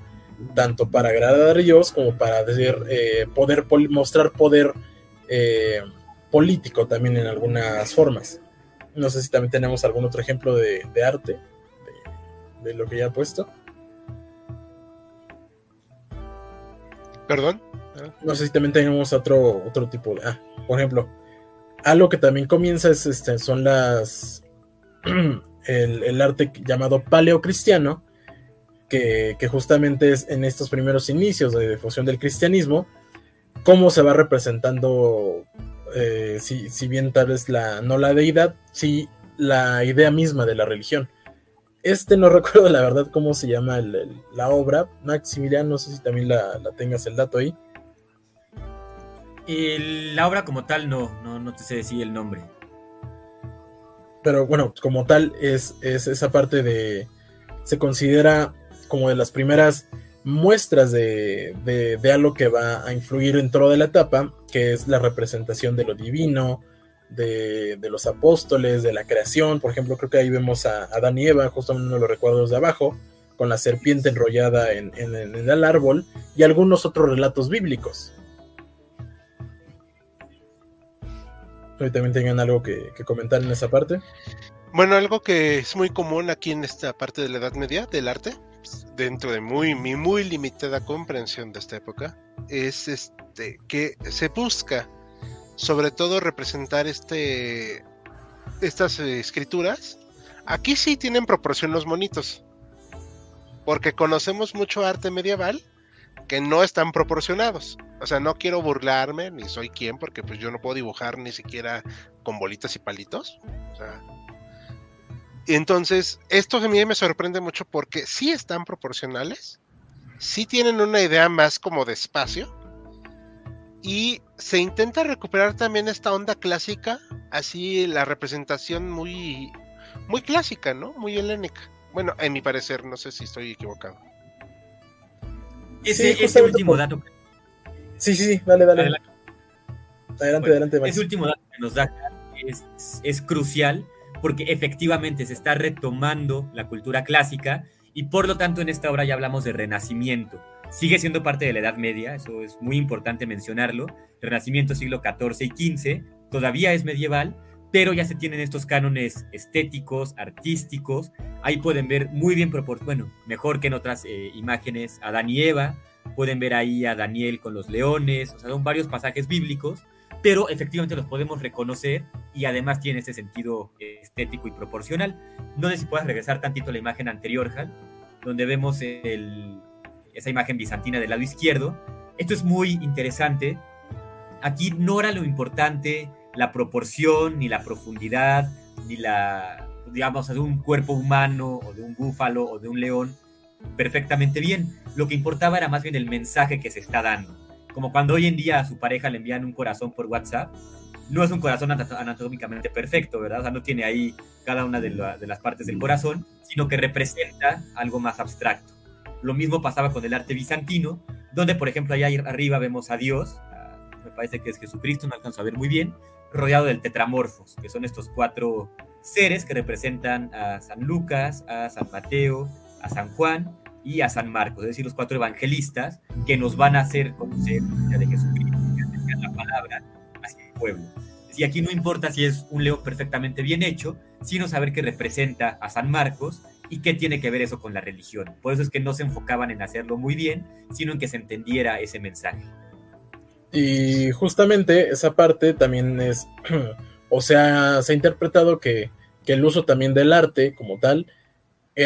tanto para agradar a Dios como para decir, eh, poder mostrar poder eh, político también en algunas formas. No sé si también tenemos algún otro ejemplo de, arte de, de, lo que ya he puesto. Perdón. No sé si también tenemos otro, otro tipo de. Ah, por ejemplo, algo que también comienza es este, son las. el, arte llamado paleocristiano, que, justamente es en estos primeros inicios de difusión del cristianismo, cómo se va representando, eh, si, si, bien tal vez la, no la deidad, sí la idea misma de la religión. Este no recuerdo la verdad cómo se llama la obra. Maximiliano, no sé si también la, tengas el dato ahí. la obra como tal no, no, te sé decir el nombre. Pero bueno, como tal, es, es esa parte de. Se considera como de las primeras muestras de, de, algo que va a influir dentro de la etapa, que es la representación de lo divino, de, los apóstoles, de la creación. Por ejemplo, creo que ahí vemos a Adán y Eva, justo en uno de los recuerdos de abajo, con la serpiente enrollada en, en, el árbol, y algunos otros relatos bíblicos. También tengan algo que, comentar en esa parte. Bueno, algo que es muy común aquí en esta parte de la Edad Media del arte, dentro de muy, mi muy limitada comprensión de esta época, es este que se busca sobre todo representar este estas escrituras. Aquí sí tienen proporción los monitos. Porque conocemos mucho arte medieval que no están proporcionados. O sea, no quiero burlarme, ni soy quien, porque pues yo no puedo dibujar ni siquiera con bolitas y palitos. O sea, entonces, esto a mí me sorprende mucho porque sí están proporcionales, sí tienen una idea más como de espacio y se intenta recuperar también esta onda clásica, así la representación muy, muy clásica, ¿no? Muy helénica. Bueno, en mi parecer, no sé si estoy equivocado. Ese, ese último dato. Sí, sí, sí, dale, dale. Adelante, adelante, Ese último dato que nos da es, es crucial porque efectivamente se está retomando la cultura clásica y por lo tanto en esta obra ya hablamos de renacimiento. Sigue siendo parte de la Edad Media, eso es muy importante mencionarlo. Renacimiento siglo XIV y XV todavía es medieval, pero ya se tienen estos cánones estéticos, artísticos. Ahí pueden ver muy bien, bueno, mejor que en otras eh, imágenes, a Adán y Eva. Pueden ver ahí a Daniel con los leones, o sea, son varios pasajes bíblicos pero efectivamente los podemos reconocer y además tiene ese sentido estético y proporcional. No sé si puedas regresar tantito a la imagen anterior, Hal, donde vemos esa imagen bizantina del lado izquierdo. Esto es muy interesante. Aquí no era lo importante la proporción, ni la profundidad, ni la, digamos, de un cuerpo humano o de un búfalo o de un león perfectamente bien. Lo que importaba era más bien el mensaje que se está dando como cuando hoy en día a su pareja le envían un corazón por WhatsApp, no es un corazón anatómicamente perfecto, ¿verdad? O sea, no tiene ahí cada una de, las partes del corazón, sino que representa algo más abstracto. Lo mismo pasaba con el arte bizantino, donde, por ejemplo, allá arriba vemos a Dios, me parece que es Jesucristo, no alcanzo a ver muy bien, rodeado del tetramorfos, que son estos cuatro seres que representan a San Lucas, a San Mateo, a San Juan y a San Marcos, es decir, los cuatro evangelistas que nos van a hacer conocer la de Jesucristo, la palabra hacia el pueblo. Y aquí no importa si es un león perfectamente bien hecho, sino saber que representa a San Marcos y qué tiene que ver eso con la religión. Por eso es que no se enfocaban en hacerlo muy bien, sino en que se entendiera ese mensaje. Y justamente esa parte también es, o sea, se ha interpretado que, que el uso también del arte como tal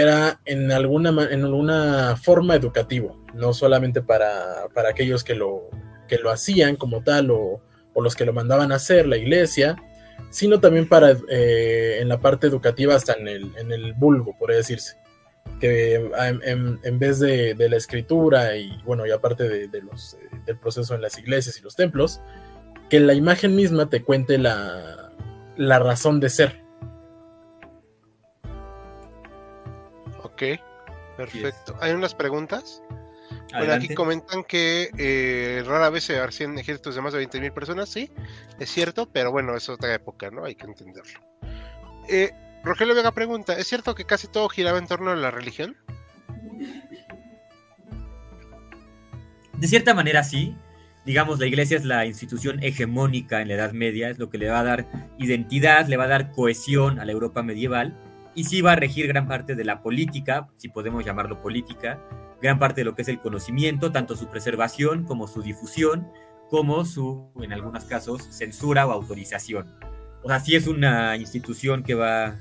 era en alguna, en alguna forma educativo, no solamente para, para aquellos que lo, que lo hacían como tal o, los que lo mandaban a hacer, la iglesia, sino también para eh, en la parte educativa hasta en el, en el vulgo, por decirse. Que en, vez de, la escritura y bueno, y aparte de, los, del proceso en las iglesias y los templos, que la imagen misma te cuente la, la razón de ser Ok, perfecto. ¿Hay unas preguntas? Bueno, aquí comentan que eh, rara vez se hacían ejércitos de más de 20.000 personas, sí, es cierto, pero bueno, es otra época, ¿no? Hay que entenderlo. Eh, Rogelio Vega pregunta, ¿es cierto que casi todo giraba en torno a la religión? De cierta manera sí. Digamos, la iglesia es la institución hegemónica en la Edad Media, es lo que le va a dar identidad, le va a dar cohesión a la Europa medieval y sí va a regir gran parte de la política, si podemos llamarlo política, gran parte de lo que es el conocimiento, tanto su preservación como su difusión, como su, en algunos casos, censura o autorización. O sea, sí es una institución que va,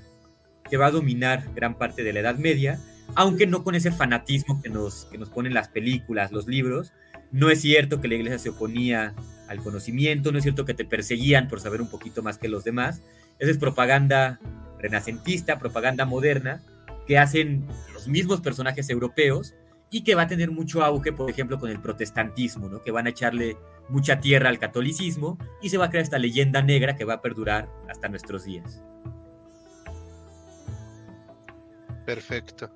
que va a dominar gran parte de la Edad Media, aunque no con ese fanatismo que nos, que nos ponen las películas, los libros. No es cierto que la iglesia se oponía al conocimiento, no es cierto que te perseguían por saber un poquito más que los demás. Esa es propaganda renacentista, propaganda moderna, que hacen los mismos personajes europeos y que va a tener mucho auge, por ejemplo, con el protestantismo, ¿no? que van a echarle mucha tierra al catolicismo y se va a crear esta leyenda negra que va a perdurar hasta nuestros días. Perfecto.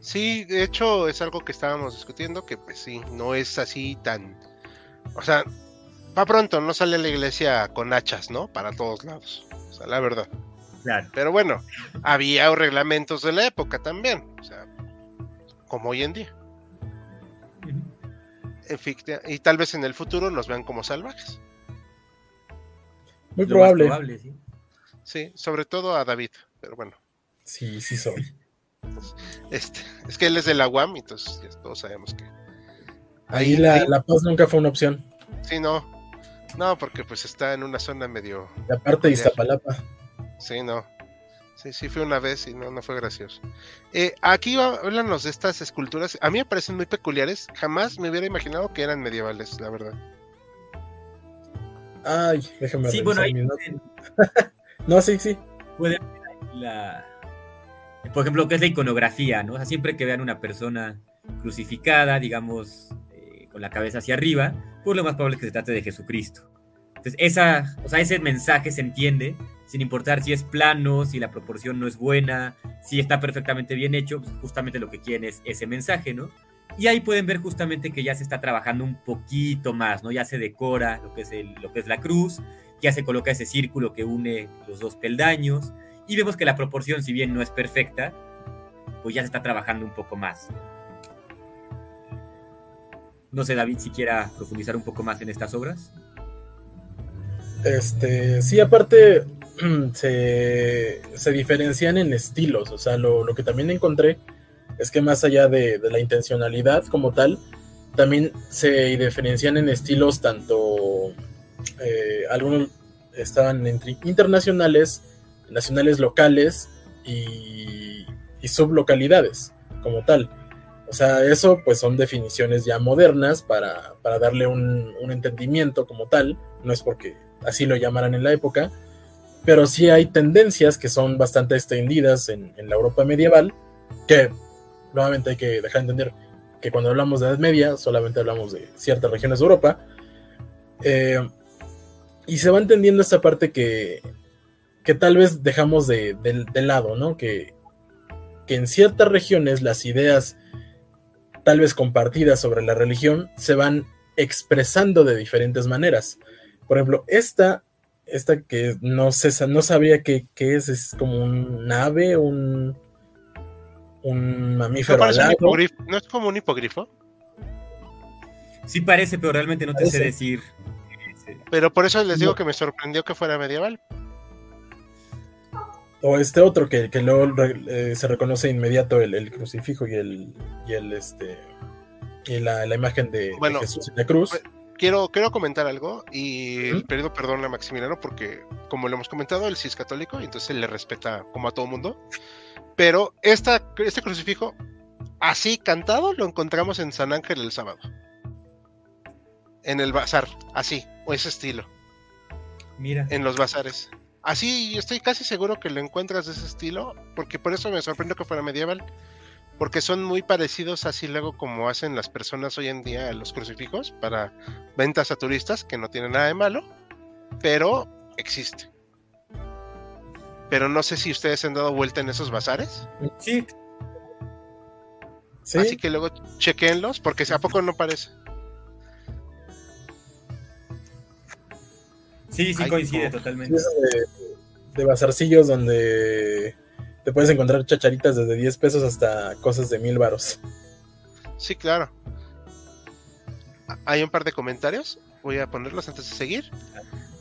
Sí, de hecho es algo que estábamos discutiendo, que pues sí, no es así tan... O sea, va pronto, no sale a la iglesia con hachas, ¿no? Para todos lados. O sea, la verdad. Claro. Pero bueno, había reglamentos de la época también. O sea, como hoy en día. Y tal vez en el futuro los vean como salvajes. Muy Lo probable. probable, sí. Sí, sobre todo a David. Pero bueno, Sí, sí soy. este, es que él es de la UAM, entonces ya todos sabemos que. Ahí Ahí- la, ahí- la paz nunca fue una opción. Sí, no. No, porque pues está en una zona medio. Y aparte de Iztapalapa. Sí, no. Sí, sí, fue una vez y no, no fue gracioso. Eh, aquí va- háblanos de estas esculturas. A mí me parecen muy peculiares. Jamás me hubiera imaginado que eran medievales, la verdad. Ay, déjame Sí, bueno, ahí pueden- No, sí, sí. puede la, por ejemplo, que es la iconografía, ¿no? O sea, siempre que vean una persona crucificada, digamos, eh, con la cabeza hacia arriba, pues lo más probable es que se trate de Jesucristo. Entonces, esa, o sea, ese mensaje se entiende, sin importar si es plano, si la proporción no es buena, si está perfectamente bien hecho, pues justamente lo que quieren es ese mensaje, ¿no? Y ahí pueden ver justamente que ya se está trabajando un poquito más, ¿no? Ya se decora lo que es, lo que es la cruz, ya se coloca ese círculo que une los dos peldaños, y vemos que la proporción, si bien no es perfecta, pues ya se está trabajando un poco más. No sé, David, si quiera profundizar un poco más en estas obras. Este, sí, aparte se, diferencian en estilos. O sea, lo, que también encontré es que más allá de, de la intencionalidad como tal, también se diferencian en estilos tanto eh, algunos estaban entre internacionales, nacionales locales y, y sublocalidades como tal. O sea, eso pues son definiciones ya modernas para, para darle un, un entendimiento como tal. No es porque así lo llamaran en la época, pero sí hay tendencias que son bastante extendidas en, la Europa medieval, que nuevamente hay que dejar de entender que cuando hablamos de Edad Media solamente hablamos de ciertas regiones de Europa, eh, y se va entendiendo esta parte que, que tal vez dejamos de, de, de lado, ¿no? Que, que en ciertas regiones las ideas tal vez compartidas sobre la religión se van expresando de diferentes maneras. Por ejemplo, esta, esta que no sé, no sabría qué, qué es, es como un ave, un, un ¿No, mamífero parece un alado. hipogrifo? ¿No es como un hipogrifo? Sí parece, pero realmente no te sé decir. Pero por eso les digo No. que me sorprendió que fuera medieval. O este otro que, que luego eh, se reconoce de inmediato el, el crucifijo y el, y el este y la, la imagen de, de Bueno, Jesús en la cruz. pues, Quiero, quiero comentar algo y Ujú. pido perdón a Maximiliano porque, como lo hemos comentado, él sí es católico y entonces él le respeta como a todo mundo. Pero esta, este crucifijo, así cantado, lo encontramos en San Ángel el sábado. En el bazar, así, o ese estilo, Mira. en los bazares. Así, estoy casi seguro que lo encuentras de ese estilo, porque por eso me sorprendió que fuera medieval. Porque son muy parecidos así luego como hacen las personas hoy en día los crucifijos para ventas a turistas, que no tiene nada de malo, pero existe. Pero no sé si ustedes han dado vuelta en esos bazares, Sí, Sí, así que luego chequenlos, porque a poco no parece. sí, sí Ay, coincide como- totalmente. de, de bazarcillos donde te puedes encontrar chacharitas desde 10 pesos hasta cosas de mil varos. Sí, claro. Hay un par de comentarios, voy a ponerlos antes de seguir.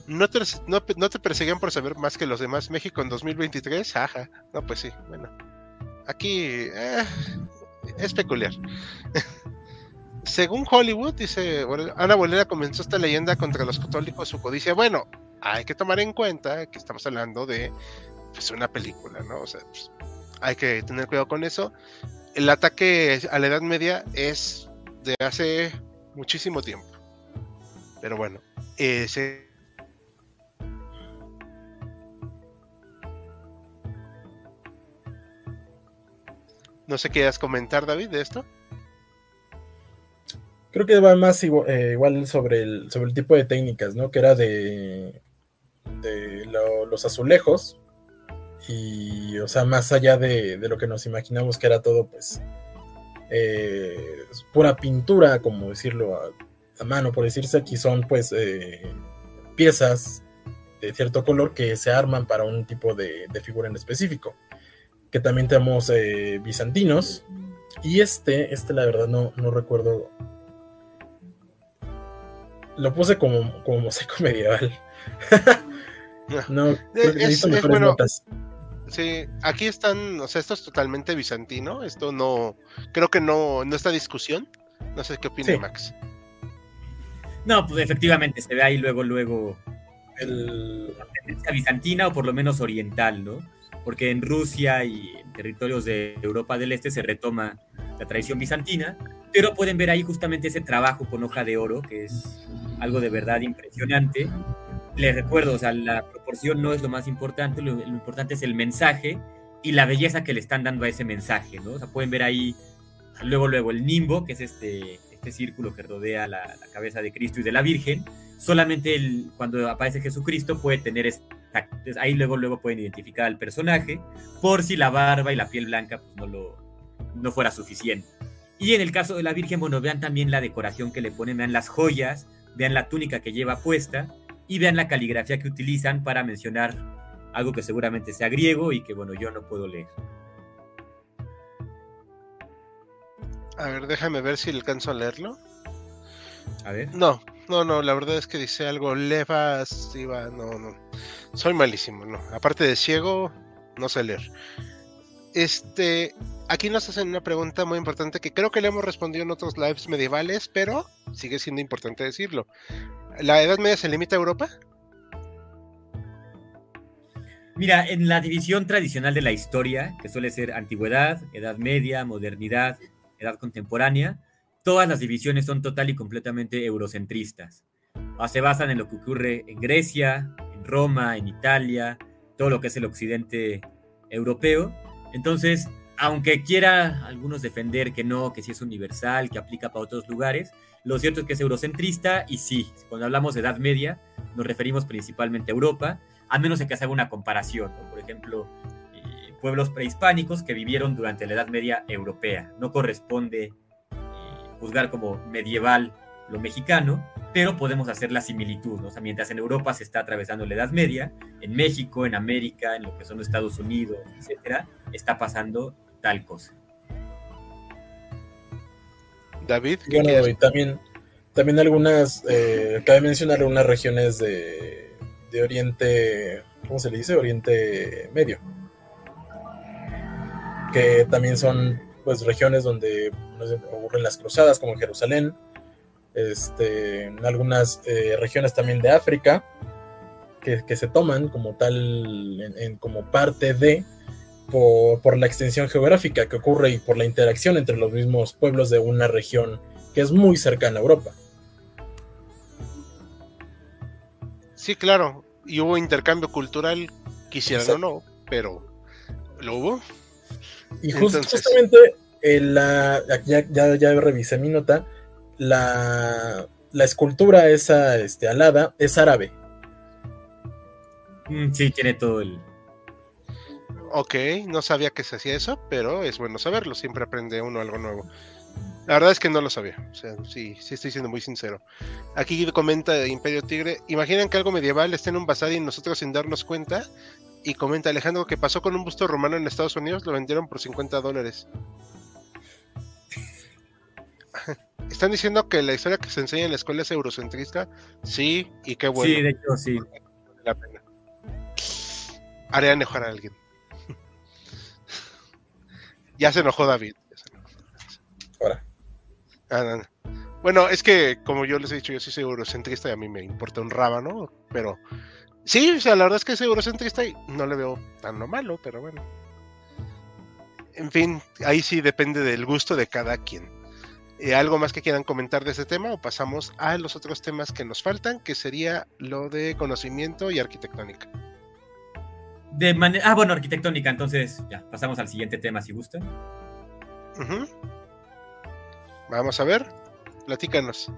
No te, no, no te perseguían por saber más que los demás. México en 2023, ajá. No, pues sí, bueno. Aquí eh, es peculiar. Según Hollywood, dice Ana Bolera comenzó esta leyenda contra los católicos, su codicia. Bueno, hay que tomar en cuenta que estamos hablando de pues, una película, ¿no? O sea, pues, hay que tener cuidado con eso. El ataque a la Edad Media es de hace muchísimo tiempo. Pero bueno, No sé quieras comentar, David, de esto. Creo que va más igual, eh, igual sobre, el, sobre el tipo de técnicas, ¿no? Que era de, de lo- los azulejos, y, o sea, más allá de, lo que nos imaginamos que era todo, pues, eh, pura pintura, como decirlo a, mano, por decirse, aquí son, pues, eh, piezas de cierto color que se arman para un tipo de, figura en específico. Que también tenemos eh, bizantinos. Y este, este la verdad no, no recuerdo. Lo puse como, como mosaico medieval. no, es, es, notas. Sí, aquí están, o sea, esto es totalmente bizantino, esto no, creo que no, no está discusión. No sé qué opina Max. No, pues efectivamente se ve ahí luego, luego el... la tendencia bizantina o por lo menos oriental, ¿no? Porque en Rusia y en territorios de Europa del Este se retoma la tradición bizantina, pero pueden ver ahí justamente ese trabajo con hoja de oro, que es algo de verdad impresionante, les recuerdo, o sea, la proporción no es lo más importante, lo, importante es el mensaje y la belleza que le están dando a ese mensaje, ¿no? O sea, pueden ver ahí luego, luego el nimbo, que es este, este círculo que rodea la, cabeza de Cristo y de la Virgen. Solamente cuando aparece Jesucristo puede tener esta, ahí luego, luego pueden identificar al personaje, por si la barba y la piel blanca pues, no, lo, no fuera suficiente. Y en el caso de la Virgen, bueno, vean también la decoración que le ponen, vean las joyas, vean la túnica que lleva puesta y vean la caligrafía que utilizan para mencionar algo que seguramente sea griego y que, bueno, yo no puedo leer. A ver, déjame ver si alcanzo a leerlo. A ver. No, no, no, la verdad es que dice algo levas, iba, no, no. Soy malísimo, no. Aparte de ciego, no sé leer. Este, aquí nos hacen una pregunta muy importante que creo que le hemos respondido en otros lives medievales, pero sigue siendo importante decirlo. ¿La Edad Media se limita a Europa? Mira, en la división tradicional de la historia, que suele ser antigüedad, Edad Media, modernidad, Edad contemporánea, todas las divisiones son total y completamente eurocentristas. Se basan en lo que ocurre en Grecia, en Roma, en Italia, todo lo que es el occidente europeo. Entonces, aunque quiera algunos defender que no, que sí es universal, que aplica para otros lugares, lo cierto es que es eurocentrista y sí, cuando hablamos de Edad Media nos referimos principalmente a Europa, a menos de que se haga una comparación. Por ejemplo, eh, pueblos prehispánicos que vivieron durante la Edad Media europea. No corresponde eh, juzgar como medieval lo mexicano, pero podemos hacer la similitud. O sea, mientras en Europa se está atravesando la Edad Media, en México, en América, en lo que son Estados Unidos, etcétera, está pasando tal cosa. David. bueno, y también, también algunas, eh, cabe mencionar algunas regiones de, de Oriente, ¿cómo se le dice? Oriente Medio. Que también son pues regiones donde ocurren las cruzadas, como en Jerusalén, este, en algunas eh, regiones también de África, que, se toman como tal, como parte de, por, la extensión geográfica que ocurre y por la interacción entre los mismos pueblos de una región que es muy cercana a Europa. Sí, claro, y hubo intercambio cultural, quisieran o no, pero lo hubo. Y justamente la, ya, ya, revisé mi nota, la, la escultura esa este, alada es árabe. Mm, sí, tiene todo el, Ok, no sabía que se hacía eso, pero es bueno saberlo, siempre aprende uno algo nuevo. La verdad es que no lo sabía, o sea, sí, sí estoy siendo muy sincero. Aquí comenta Imperio Tigre, imaginan que algo medieval esté en un basado y nosotros sin darnos cuenta. Y comenta Alejandro que pasó con un busto romano en Estados Unidos, lo vendieron por 50 dólares. ¿Están diciendo que la historia que se enseña en la escuela es eurocentrista? Sí, y qué bueno. Sí, de hecho, sí. La pena. Haré enojar a alguien. Ya se enojó David. Ahora. Ah, bueno, es que como yo les he dicho, yo soy eurocentrista y a mí me importa un rábano, pero sí, o sea, la verdad es que soy eurocentrista y no le veo tan lo malo, pero bueno. En fin, ahí sí depende del gusto de cada quien. Eh, ¿Algo más que quieran comentar de este tema o pasamos a los otros temas que nos faltan, que sería lo de conocimiento y arquitectónica? De manera. Ah, bueno, arquitectónica, entonces ya, pasamos al siguiente tema si gustan. Vamos a ver, platícanos.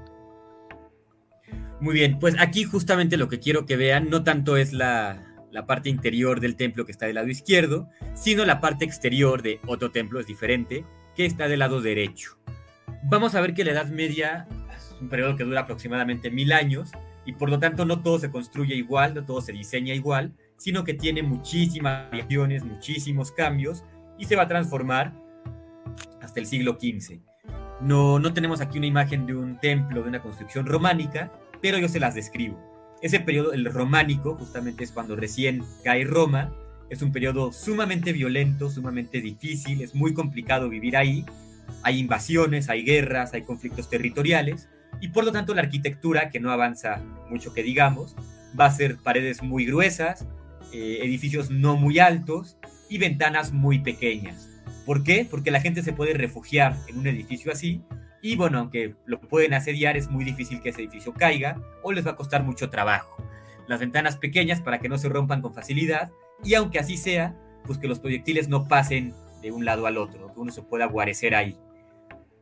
Muy bien, pues aquí justamente lo que quiero que vean no tanto es la, la parte interior del templo que está del lado izquierdo, sino la parte exterior de otro templo, es diferente, que está del lado derecho. Vamos a ver que la Edad Media es un periodo que dura aproximadamente mil años y por lo tanto no todo se construye igual, no todo se diseña igual, sino que tiene muchísimas variaciones, muchísimos cambios y se va a transformar hasta el siglo XV. No, no tenemos aquí una imagen de un templo, de una construcción románica, pero yo se las describo. Ese periodo, el románico, justamente es cuando recién cae Roma, es un periodo sumamente violento, sumamente difícil, es muy complicado vivir ahí. Hay invasiones, hay guerras, hay conflictos territoriales, y por lo tanto la arquitectura, que no avanza mucho que digamos, va a ser paredes muy gruesas, eh, edificios no muy altos y ventanas muy pequeñas. ¿Por qué? Porque la gente se puede refugiar en un edificio así y bueno, aunque lo pueden asediar, es muy difícil que ese edificio caiga o les va a costar mucho trabajo. Las ventanas pequeñas para que no se rompan con facilidad y aunque así sea, pues que los proyectiles no pasen de un lado al otro, que uno se pueda guarecer ahí.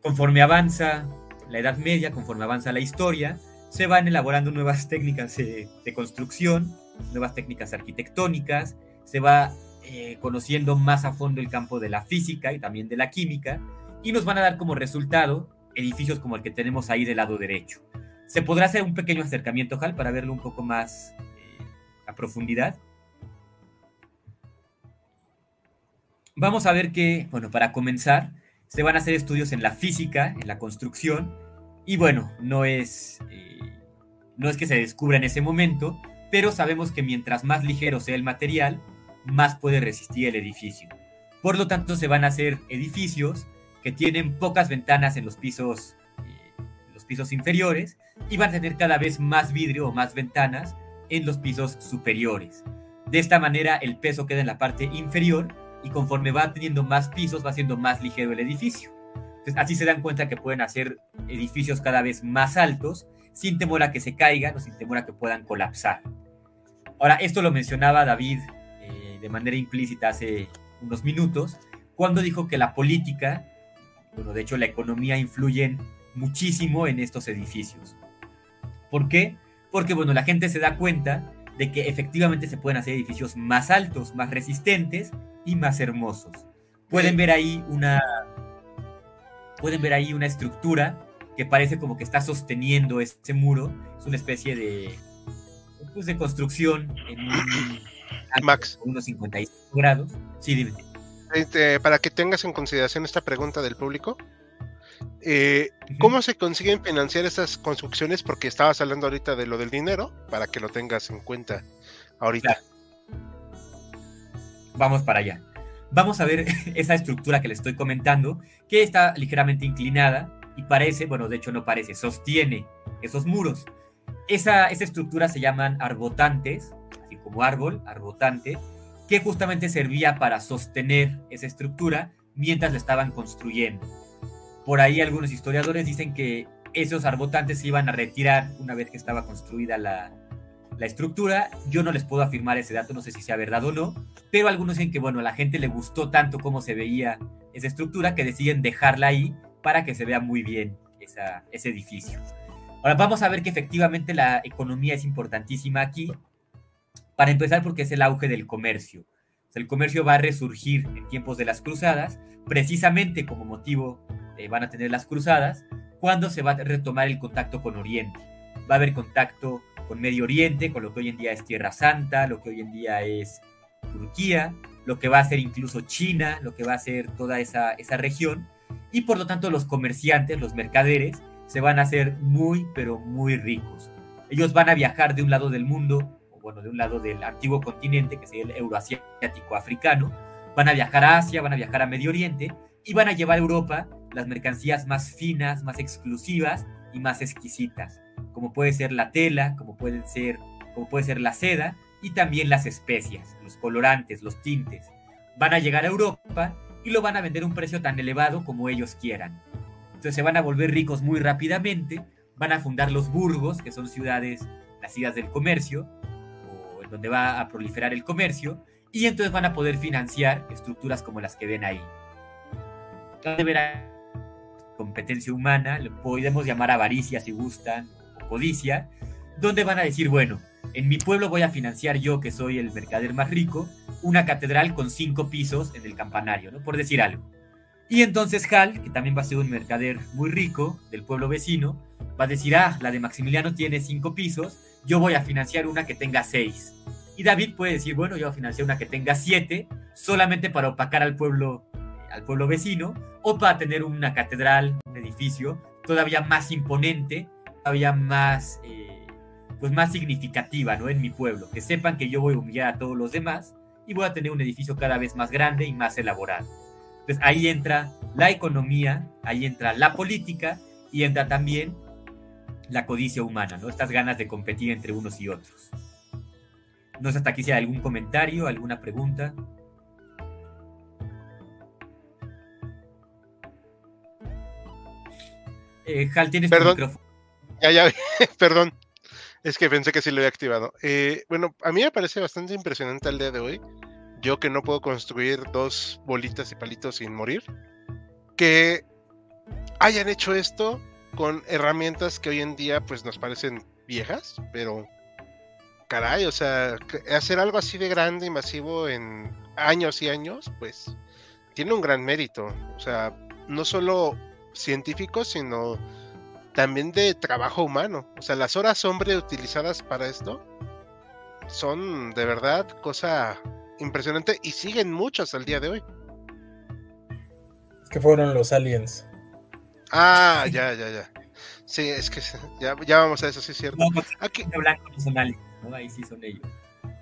Conforme avanza la Edad Media, conforme avanza la historia, se van elaborando nuevas técnicas de, construcción, nuevas técnicas arquitectónicas, se va eh, conociendo más a fondo el campo de la física y también de la química, y nos van a dar como resultado edificios como el que tenemos ahí del lado derecho. ¿Se podrá hacer un pequeño acercamiento, Hal, para verlo un poco más eh, a profundidad? Vamos a ver que, bueno, para comenzar, se van a hacer estudios en la física, en la construcción, y bueno, no es, eh, no es que se descubra en ese momento, pero sabemos que mientras más ligero sea el material, más puede resistir el edificio. Por lo tanto, se van a hacer edificios que tienen pocas ventanas en los pisos, eh, los pisos inferiores y van a tener cada vez más vidrio o más ventanas en los pisos superiores. De esta manera el peso queda en la parte inferior y conforme va teniendo más pisos va siendo más ligero el edificio. Así se dan cuenta que pueden hacer edificios cada vez más altos sin temor a que se caigan o sin temor a que puedan colapsar. Ahora, esto lo mencionaba David eh, de manera implícita hace unos minutos, cuando dijo que la política, bueno, de hecho la economía influyen muchísimo en estos edificios. ¿Por qué? Porque, bueno, la gente se da cuenta de que efectivamente se pueden hacer edificios más altos, más resistentes y más hermosos. Pueden ver ahí una pueden ver ahí una estructura que parece como que está sosteniendo ese muro. Es una especie de pues, de construcción en un Max. unos 55 grados. Sí, dime. Este, para que tengas en consideración esta pregunta del público, eh, ¿cómo se consiguen financiar estas construcciones? Porque estabas hablando ahorita de lo del dinero, para que lo tengas en cuenta ahorita. Vamos para allá. Vamos a ver esa estructura que le estoy comentando, que está ligeramente inclinada y parece, bueno, de hecho no parece, sostiene esos muros. Esa, esa estructura se llaman arbotantes, así como árbol, arbotante, que justamente servía para sostener esa estructura mientras la estaban construyendo. Por ahí algunos historiadores dicen que esos arbotantes se iban a retirar una vez que estaba construida la, la estructura. Yo no les puedo afirmar ese dato, no sé si sea verdad o no, pero algunos dicen que, bueno, a la gente le gustó tanto cómo se veía esa estructura que deciden dejarla ahí para que se vea muy bien ese edificio. Ahora vamos a ver que efectivamente la economía es importantísima aquí, para empezar porque es el auge del comercio. el comercio va a resurgir en tiempos de las cruzadas, precisamente como motivo van a tener las cruzadas, cuando se va a retomar el contacto con Oriente. Va a haber contacto con Medio Oriente, con lo que hoy en día es Tierra Santa, lo que hoy en día es Turquía, lo que va a ser incluso China, lo que va a ser toda esa, esa región, y por lo tanto los comerciantes, los mercaderes, se van a hacer muy, pero muy ricos. Ellos van a viajar de un lado del mundo, o bueno, de un lado del antiguo continente, que sería el euroasiático africano, van a viajar a Asia, van a viajar a Medio Oriente, y van a llevar a Europa las mercancías más finas, más exclusivas y más exquisitas, como puede ser la tela, como puede ser, como puede ser la seda y también las especias, los colorantes, los tintes. Van a llegar a Europa y lo van a vender a un precio tan elevado como ellos quieran. Entonces se van a volver ricos muy rápidamente, van a fundar los burgos, que son ciudades, las ciudades del comercio, o en donde va a proliferar el comercio, y entonces van a poder financiar estructuras como las que ven ahí de ver competencia humana, lo podemos llamar avaricia si gustan, o codicia, donde van a decir, bueno, en mi pueblo voy a financiar yo, que soy el mercader más rico, una catedral con cinco pisos en el campanario, ¿no? Por decir algo. Y entonces Hal, que también va a ser un mercader muy rico del pueblo vecino, va a decir, ah, la de Maximiliano tiene cinco pisos, yo voy a financiar una que tenga seis. Y David puede decir, bueno, yo voy a financiar una que tenga siete, solamente para opacar al pueblo, al pueblo vecino, o para tener una catedral, un edificio todavía más imponente, todavía más, eh, pues más significativa, ¿no? En mi pueblo, que sepan que yo voy a humillar a todos los demás y voy a tener un edificio cada vez más grande y más elaborado. Entonces ahí entra la economía, ahí entra la política y entra también la codicia humana, ¿no? Estas ganas de competir entre unos y otros. No sé hasta aquí si hay algún comentario, alguna pregunta. Eh, Hal, tienes Perdón. tu micrófono. Ya, ya, perdón. Es que pensé que sí lo había activado. Eh, bueno, a mí me parece bastante impresionante el día de hoy. Yo que no puedo construir dos bolitas y palitos sin morir. Que hayan hecho esto con herramientas que hoy en día pues nos parecen viejas, pero caray, o sea, hacer algo así de grande y masivo en años y años, pues tiene un gran mérito. O sea, no solo científico, sino también de trabajo humano. O sea, las horas hombre utilizadas para esto son de verdad cosa impresionante y siguen muchas al día de hoy. Que fueron los aliens. Ah, ya, ya, ya. Sí, es que ya, ya vamos a eso, sí es cierto. No, Aquí, blanco no son aliens, ¿no? Ahí sí son ellos.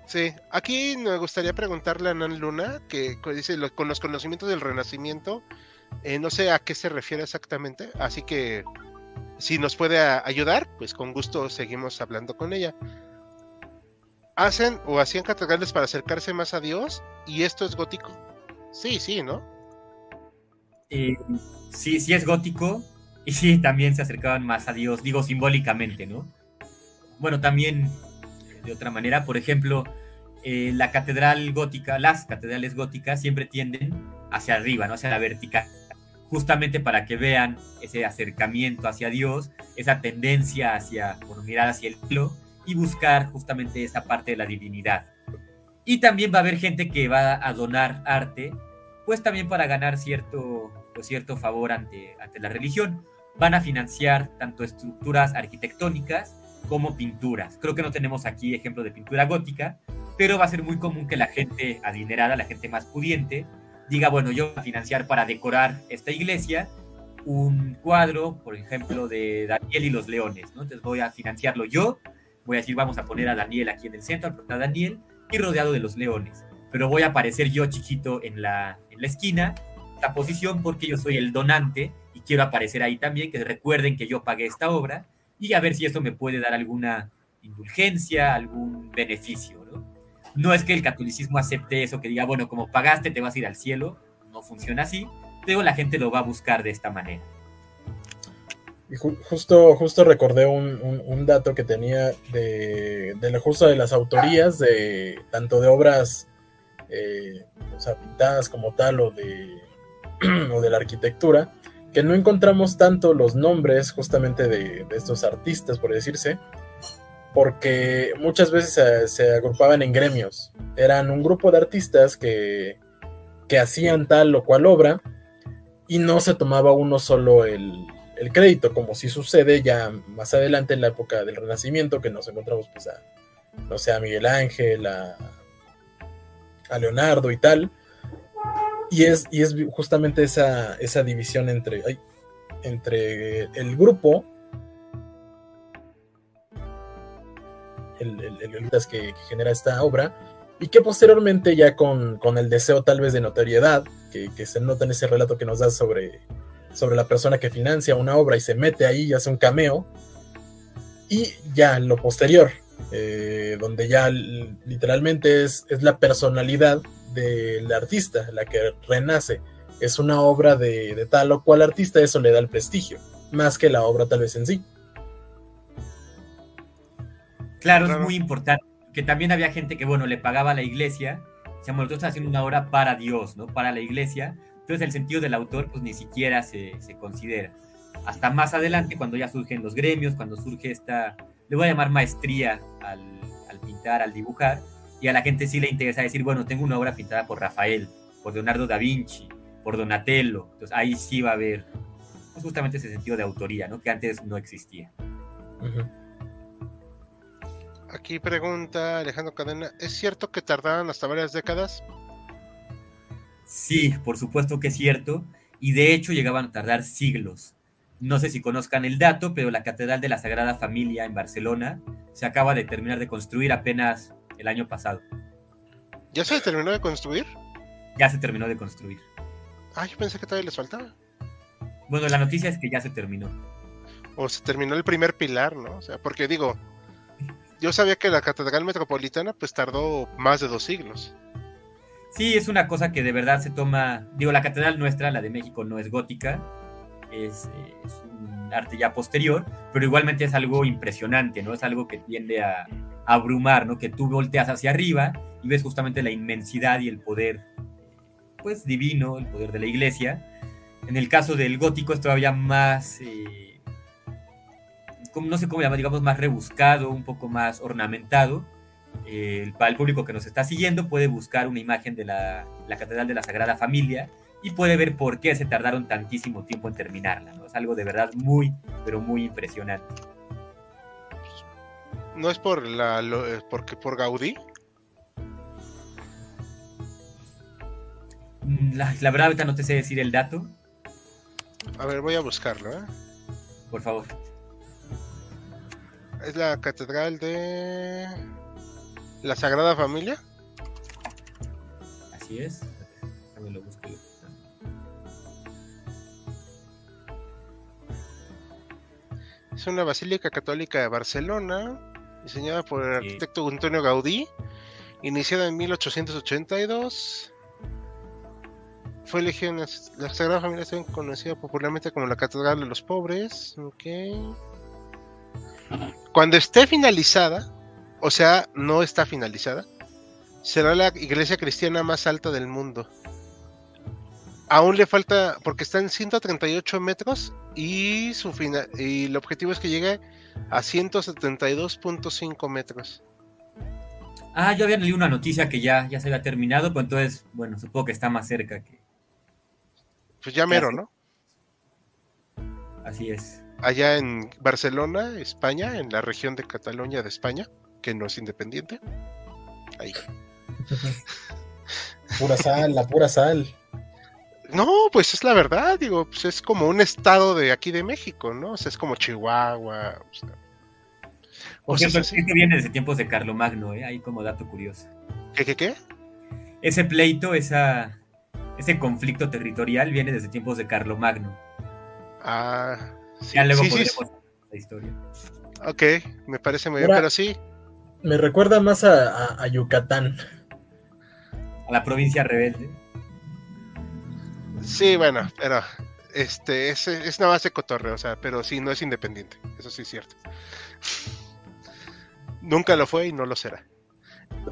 sí, aquí me gustaría preguntarle a Nan Luna, que dice, lo- con los conocimientos del Renacimiento, eh, no sé a qué se refiere exactamente, así que si nos puede ayudar, pues con gusto seguimos hablando con ella. Hacen o hacían catedrales para acercarse más a Dios y esto es gótico. Sí, sí, ¿no? Eh, sí, sí es gótico y sí también se acercaban más a Dios, digo simbólicamente, ¿no? Bueno, también de otra manera, por ejemplo, eh, la catedral gótica, las catedrales góticas siempre tienden hacia arriba, ¿no? Hacia la vertical, justamente para que vean ese acercamiento hacia Dios, esa tendencia hacia, bueno, mirar hacia el cielo y buscar justamente esa parte de la divinidad. Y también va a haber gente que va a donar arte pues también para ganar cierto, pues cierto favor ante, ante la religión. Van a financiar tanto estructuras arquitectónicas como pinturas. Creo que no tenemos aquí ejemplo de pintura gótica, pero va a ser muy común que la gente adinerada, la gente más pudiente, diga, bueno, yo voy a financiar para decorar esta iglesia un cuadro, por ejemplo, de Daniel y los leones, ¿no? Entonces voy a financiarlo yo, voy a decir, vamos a poner a Daniel aquí en el centro, prota Daniel, y rodeado de los leones pero voy a aparecer yo chiquito en la, en la esquina, esta posición, porque yo soy el donante y quiero aparecer ahí también, que recuerden que yo pagué esta obra y a ver si eso me puede dar alguna indulgencia, algún beneficio. ¿No? es que el catolicismo acepte eso, que diga, bueno, como pagaste te vas a ir al cielo, no funciona así, pero la gente lo va a buscar de esta manera. Justo, justo recordé un, dato que tenía de, de la- justo de las autorías de tanto de obras eh, pintadas como tal o de, o de la arquitectura, que no encontramos tanto los nombres justamente de estos artistas, por decirse, porque muchas veces se, agrupaban en gremios. Eran un grupo de artistas que, que hacían tal o cual obra y no se tomaba uno solo el, el crédito, como si sucede ya más adelante en la época del Renacimiento, que nos encontramos pues a, no sé, a Miguel Ángel, a, a Leonardo y tal. Y es, y es justamente esa, esa división entre, entre el grupo, el, el, que, genera esta obra, y que posteriormente ya con, con el deseo tal vez de notoriedad, que, se nota en ese relato que nos da sobre, sobre la persona que financia una obra y se mete ahí y hace un cameo, y ya lo posterior, eh, donde ya literalmente es, es la personalidad del artista la que renace. Es una obra de tal o cual artista, eso le da el prestigio, más que la obra tal vez en sí. Claro, Claro. es muy importante, que también había gente que, bueno, le pagaba a la iglesia, se bueno, tú estás haciendo una obra para Dios, ¿no? Para la iglesia, entonces el sentido del autor, pues ni siquiera se, se considera. Hasta más adelante, cuando ya surgen los gremios, cuando surge esta, le voy a llamar maestría al, al pintar, al dibujar, y a la gente sí le interesa decir, bueno, tengo una obra pintada por Rafael, por Leonardo da Vinci, por Donatello, entonces ahí sí va a haber pues, justamente ese sentido de autoría, ¿no? Que antes no existía. Aquí pregunta Alejandro Cadena, ¿es cierto que tardaron hasta varias décadas? Sí, por supuesto que es cierto, y de hecho llegaban a tardar siglos. No sé si conozcan el dato, pero la Catedral de la Sagrada Familia en Barcelona se acaba de terminar de construir apenas el año pasado. ¿Ya se terminó de construir? Ya se terminó de construir. Ah, yo pensé que todavía les faltaba. Bueno, la noticia es que ya se terminó. O se terminó el primer pilar, ¿no? O sea, porque digo, yo sabía que la Catedral Metropolitana pues tardó más de dos siglos. Sí, es una cosa que de verdad se toma, digo, la catedral nuestra, la de México, no es gótica, es, un arte ya posterior, pero igualmente es algo impresionante, ¿no? Es algo que tiende a, a, abrumar, ¿no? Que tú volteas hacia arriba y ves justamente la inmensidad y el poder, pues, divino, el poder de la iglesia. En el caso del gótico es todavía más, eh, no sé cómo llamar, digamos, más rebuscado, un poco más ornamentado. Eh, para el público que nos está siguiendo puede buscar una imagen de la, la Catedral de la Sagrada Familia y puede ver por qué se tardaron tantísimo tiempo en terminarla. ¿no? Es algo de verdad muy, pero muy impresionante. ¿No es por la lo, porque por Gaudí? La, la, verdad ahorita no te sé decir el dato. A ver, voy a buscarlo, ¿eh? Por favor. Es la catedral de la Sagrada Familia. Así es. Déjame lo busco. Es una basílica católica de Barcelona, diseñada por el arquitecto Antonio Gaudí, iniciada en 1882. Fue elegida en la, la Sagrada Familia, es conocida popularmente como la Catedral de los Pobres. Okay. Cuando esté finalizada, o sea, no está finalizada, será la iglesia cristiana más alta del mundo. Aún le falta, porque está en 138 metros y, su fina, y el objetivo es que llegue a 172.5 metros. Ah, yo había leído una noticia que ya, ya se había terminado, pues entonces, bueno, supongo que está más cerca que... Pues ya mero, ¿no? Así es. Allá en Barcelona, España, en la región de Cataluña de España que no es independiente. Ahí. pura sal, la pura sal. No, pues es la verdad, digo, pues es como un estado de aquí de México, ¿no? O sea, es como Chihuahua. O sea, Por cierto, esto viene desde tiempos de Carlomagno, ¿eh? Ahí como dato curioso. ¿Qué, qué, qué? Ese pleito, esa, ese conflicto territorial viene desde tiempos de Carlomagno. Ah, sí. Ya luego sí, podremos sí, la historia. Ok, me parece muy bien, pero sí. Me recuerda más a, a, a, Yucatán. A la provincia rebelde. Sí, bueno, pero este es, es nada más de cotorreo, o sea, pero sí, no es independiente. Eso sí es cierto. Nunca lo fue y no lo será.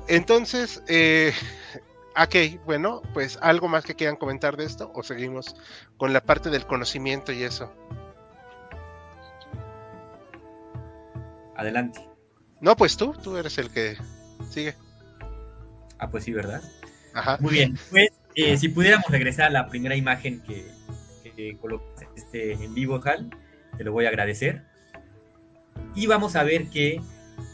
Entonces, eh, ok, bueno, pues algo más que quieran comentar de esto o seguimos con la parte del conocimiento y eso. Adelante. No, pues tú, tú eres el que sigue. Ah, pues sí, ¿verdad? Ajá. Muy bien. Pues, eh, si pudiéramos regresar a la primera imagen que, que colocaste este, en vivo, Hal, te lo voy a agradecer. Y vamos a ver que,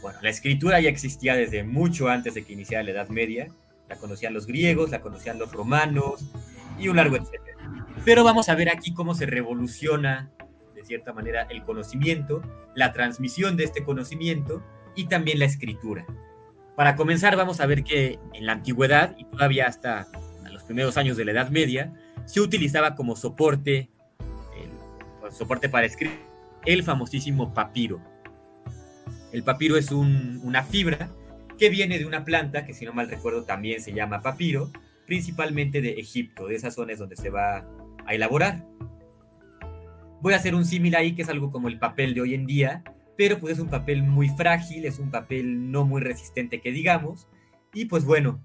bueno, la escritura ya existía desde mucho antes de que iniciara la Edad Media. La conocían los griegos, la conocían los romanos y un largo etcétera. Pero vamos a ver aquí cómo se revoluciona, de cierta manera, el conocimiento, la transmisión de este conocimiento y también la escritura. Para comenzar, vamos a ver que en la antigüedad y todavía hasta los primeros años de la Edad Media, se utilizaba como soporte, soporte para escribir, el famosísimo papiro. El papiro es un, una fibra que viene de una planta que, si no mal recuerdo, también se llama papiro, principalmente de Egipto, de esas zonas donde se va a elaborar. Voy a hacer un símil ahí, que es algo como el papel de hoy en día, pero pues es un papel muy frágil, es un papel no muy resistente que digamos, y pues bueno,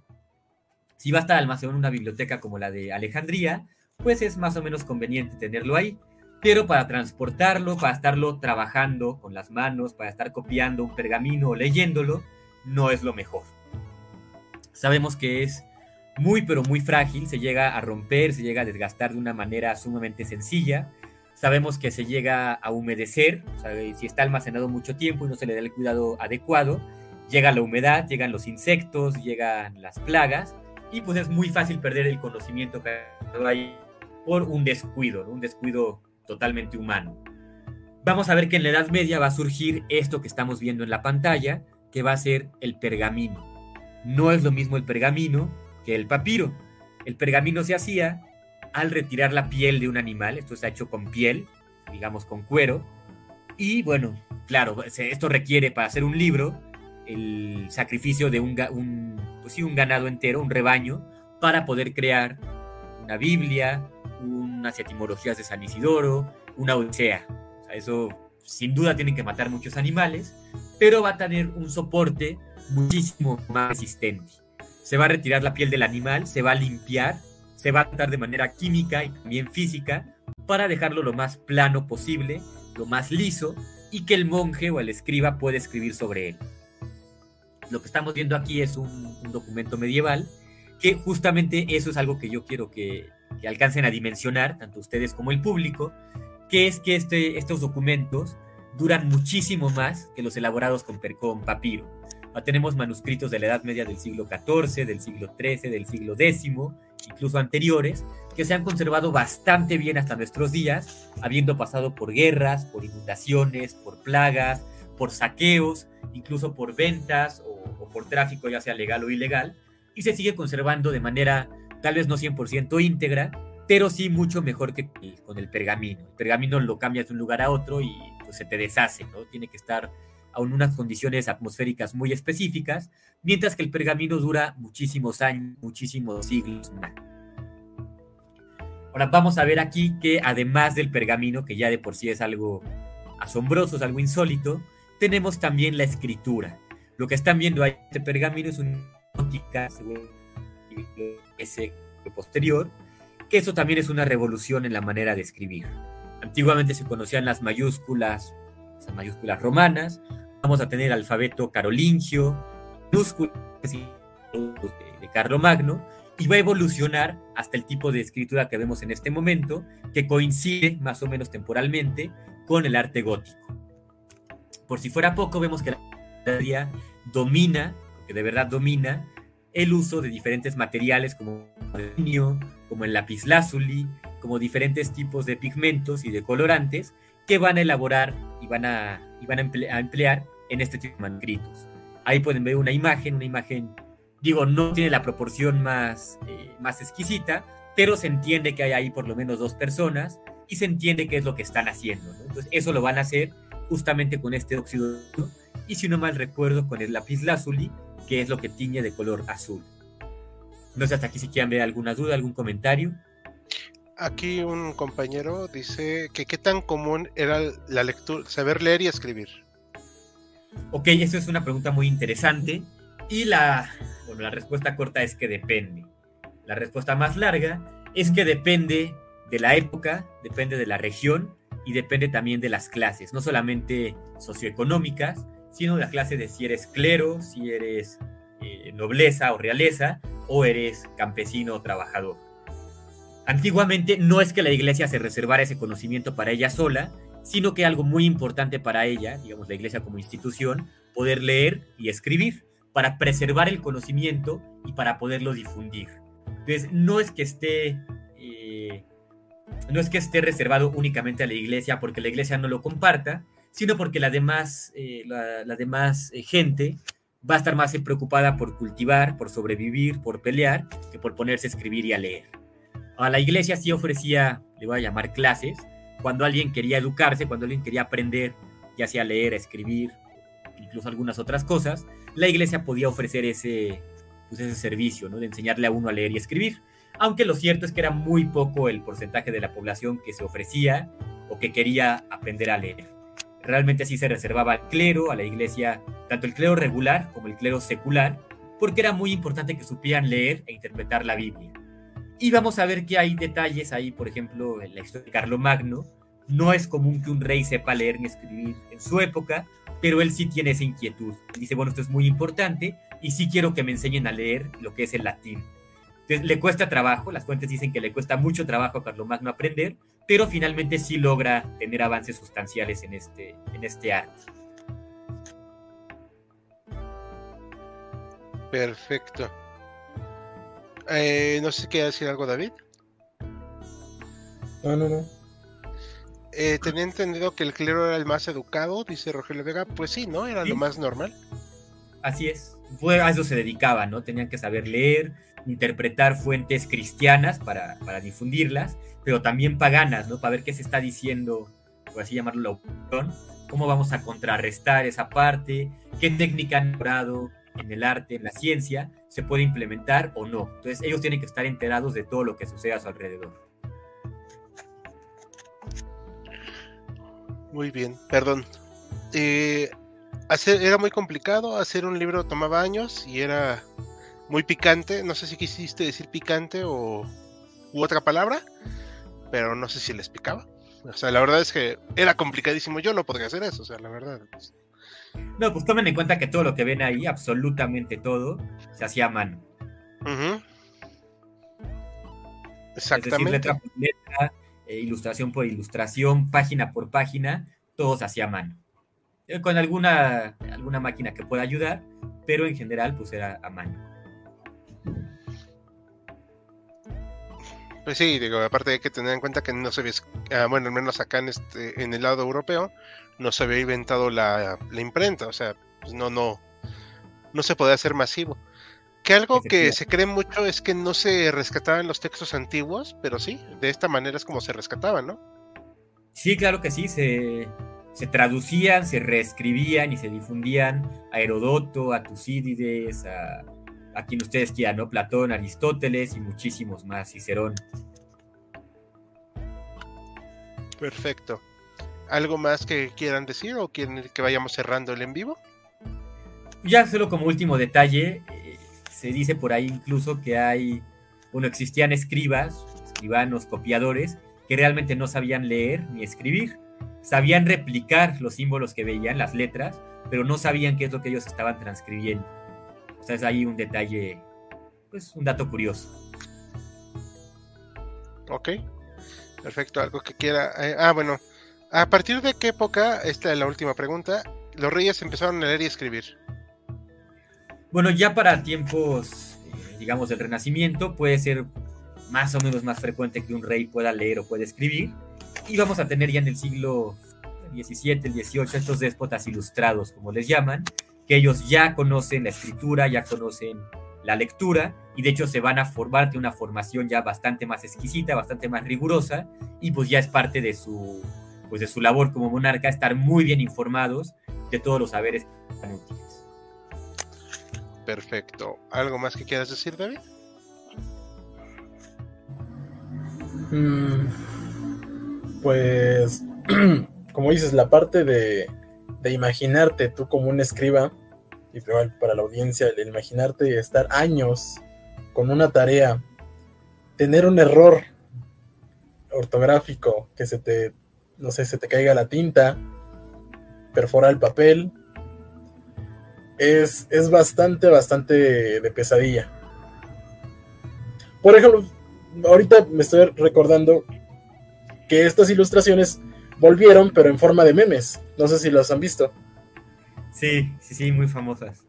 si va a estar almacenado en una biblioteca como la de Alejandría, pues es más o menos conveniente tenerlo ahí, pero para transportarlo, para estarlo trabajando con las manos, para estar copiando un pergamino o leyéndolo, no es lo mejor. Sabemos que es muy pero muy frágil, se llega a romper, se llega a desgastar de una manera sumamente sencilla. Sabemos que se llega a humedecer, si está almacenado mucho tiempo y no se le da el cuidado adecuado, llega la humedad, llegan los insectos, llegan las plagas y pues es muy fácil perder el conocimiento que hay por un descuido, un descuido totalmente humano. Vamos a ver que en la Edad Media va a surgir esto que estamos viendo en la pantalla, que va a ser el pergamino. No es lo mismo el pergamino que el papiro. El pergamino se hacía al retirar la piel de un animal, esto está hecho con piel, digamos con cuero, y bueno, claro, esto requiere para hacer un libro el sacrificio de un, pues un ganado entero, un rebaño, para poder crear una Biblia, unas etimologías de San Isidoro, una Odisea. eso sin duda tienen que matar muchos animales, pero va a tener un soporte muchísimo más resistente. Se va a retirar la piel del animal, se va a limpiar, se va a tratar de manera química y también física para dejarlo lo más plano posible, lo más liso, y que el monje o el escriba pueda escribir sobre él. Lo que estamos viendo aquí es un, documento medieval, que justamente eso es algo que yo quiero que, que alcancen a dimensionar, tanto ustedes como el público, que es que este, estos documentos duran muchísimo más que los elaborados con, con papiro. Ah, tenemos manuscritos de la Edad Media del siglo XIV, del siglo XIII, del siglo X, incluso anteriores, que se han conservado bastante bien hasta nuestros días, habiendo pasado por guerras, por inundaciones, por plagas, por saqueos, incluso por ventas o, por tráfico, ya sea legal o ilegal, y se sigue conservando de manera tal vez no 100% íntegra, pero sí mucho mejor que con el pergamino. El pergamino lo cambias de un lugar a otro y pues, se te deshace, ¿no? Tiene que estar a unas condiciones atmosféricas muy específicas, mientras que el pergamino dura muchísimos años, muchísimos siglos Ahora vamos a ver aquí que además del pergamino, que ya de por sí es algo asombroso, es algo insólito, tenemos también la escritura. Lo que están viendo ahí, este pergamino es una ese posterior, que eso también es una revolución en la manera de escribir. Antiguamente se conocían las mayúsculas, las mayúsculas romanas, vamos a tener alfabeto carolingio, de Carlomagno, y va a evolucionar hasta el tipo de escritura que vemos en este momento, que coincide más o menos temporalmente con el arte gótico. Por si fuera poco, vemos que la día domina, que de verdad domina, el uso de diferentes materiales como el como el lapislázuli, como diferentes tipos de pigmentos y de colorantes que van a elaborar y van a, y van a emplear en este tipo de manuscritos. Ahí pueden ver una imagen, una imagen, digo, no tiene la proporción más, eh, más exquisita, pero se entiende que hay ahí por lo menos dos personas y se entiende qué es lo que están haciendo. Entonces, eso lo van a hacer justamente con este óxido y si no mal recuerdo con el lapislázuli, que es lo que tiñe de color azul. No sé hasta aquí si quieren ver alguna duda, algún comentario. Aquí un compañero dice que qué tan común era la lectura, saber leer y escribir. Ok, eso es una pregunta muy interesante y la, la respuesta corta es que depende. La respuesta más larga es que depende de la época, depende de la región y depende también de las clases, no solamente socioeconómicas, sino de la clase de si eres clero, si eres eh, nobleza o realeza, o eres campesino o trabajador. Antiguamente no es que la iglesia se reservara ese conocimiento para ella sola, sino que algo muy importante para ella, digamos la iglesia como institución, poder leer y escribir para preservar el conocimiento y para poderlo difundir. Entonces, no es que esté, eh, no es que esté reservado únicamente a la iglesia porque la iglesia no lo comparta, sino porque la demás, eh, demás eh, gente va a estar más preocupada por cultivar, por sobrevivir, por pelear, que por ponerse a escribir y a leer. A la iglesia sí ofrecía, le voy a llamar clases, cuando alguien quería educarse, cuando alguien quería aprender, ya sea leer, escribir, incluso algunas otras cosas, la iglesia podía ofrecer ese, pues ese servicio, ¿no? De enseñarle a uno a leer y escribir. Aunque lo cierto es que era muy poco el porcentaje de la población que se ofrecía o que quería aprender a leer. Realmente así se reservaba al clero, a la iglesia, tanto el clero regular como el clero secular, porque era muy importante que supieran leer e interpretar la Biblia. Y vamos a ver que hay detalles ahí, por ejemplo, en la historia de Carlomagno, no es común que un rey sepa leer ni escribir en su época, pero él sí tiene esa inquietud. Dice, bueno, esto es muy importante y sí quiero que me enseñen a leer lo que es el latín. Entonces, le cuesta trabajo, las fuentes dicen que le cuesta mucho trabajo a Carlomagno aprender, pero finalmente sí logra tener avances sustanciales en este, en este arte. Perfecto. Eh, no sé si quiere decir algo, David. No, no, no. Eh, tenía entendido que el clero era el más educado, dice Rogelio Vega. Pues sí, ¿no? Era lo más normal. Así es. a eso se dedicaba, ¿no? Tenían que saber leer, interpretar fuentes cristianas para, para difundirlas, pero también paganas, ¿no? Para ver qué se está diciendo, por así llamarlo, la opinión, cómo vamos a contrarrestar esa parte, qué técnica han logrado en el arte, en la ciencia, se puede implementar o no. Entonces ellos tienen que estar enterados de todo lo que sucede a su alrededor. Muy bien, perdón. Eh, hacer, era muy complicado, hacer un libro tomaba años y era muy picante. No sé si quisiste decir picante o u otra palabra, pero no sé si les picaba. O sea, la verdad es que era complicadísimo. Yo no podría hacer eso, o sea, la verdad. Pues. No, pues tomen en cuenta que todo lo que ven ahí, absolutamente todo, se hacía a mano. Exactamente. Eh, ilustración por ilustración, página por página, todos hacía mano. Eh, con alguna, alguna máquina que pueda ayudar, pero en general pues era a mano. Pues sí, digo, aparte hay que tener en cuenta que no se había, ah, bueno, al menos acá en este, en el lado europeo, no se había inventado la, la imprenta, o sea, pues no, no, no se podía hacer masivo. Que algo que se cree mucho es que no se rescataban los textos antiguos, pero sí, de esta manera es como se rescataban, ¿no? Sí, claro que sí, se, traducían, se reescribían y se difundían a Herodoto, a Tucídides, a, a quien ustedes quieran, ¿no? Platón, Aristóteles y muchísimos más, Cicerón. Perfecto. ¿Algo más que quieran decir o quieren que vayamos cerrando el en vivo? Ya solo como último detalle, se dice por ahí incluso que hay, bueno, existían escribas, escribanos, copiadores, que realmente no sabían leer ni escribir. Sabían replicar los símbolos que veían, las letras, pero no sabían qué es lo que ellos estaban transcribiendo. O sea, es ahí un detalle, pues un dato curioso. Ok, perfecto. ¿Algo que quiera? Eh, ah, bueno, ¿a partir de qué época, esta es la última pregunta, los reyes empezaron a leer y escribir? Bueno, ya para tiempos, eh, digamos, del Renacimiento, puede ser más o menos más frecuente que un rey pueda leer o pueda escribir. Y vamos a tener ya en el siglo XVII, el XVIII, estos déspotas ilustrados, como les llaman, que ellos ya conocen la escritura, ya conocen la lectura, y de hecho se van a formar de una formación ya bastante más exquisita, bastante más rigurosa, y pues ya es parte de su, pues de su labor como monarca estar muy bien informados de todos los saberes tan útiles. Perfecto. ¿Algo más que quieras decir, David? Mm, pues, como dices, la parte de, de, imaginarte tú como un escriba, y para la audiencia, el imaginarte estar años con una tarea, tener un error ortográfico, que se te, no sé, se te caiga la tinta, perfora el papel, es, bastante, bastante de pesadilla. Por ejemplo, ahorita me estoy recordando que estas ilustraciones volvieron, pero en forma de memes. No sé si las han visto. Sí, sí, sí, muy famosas.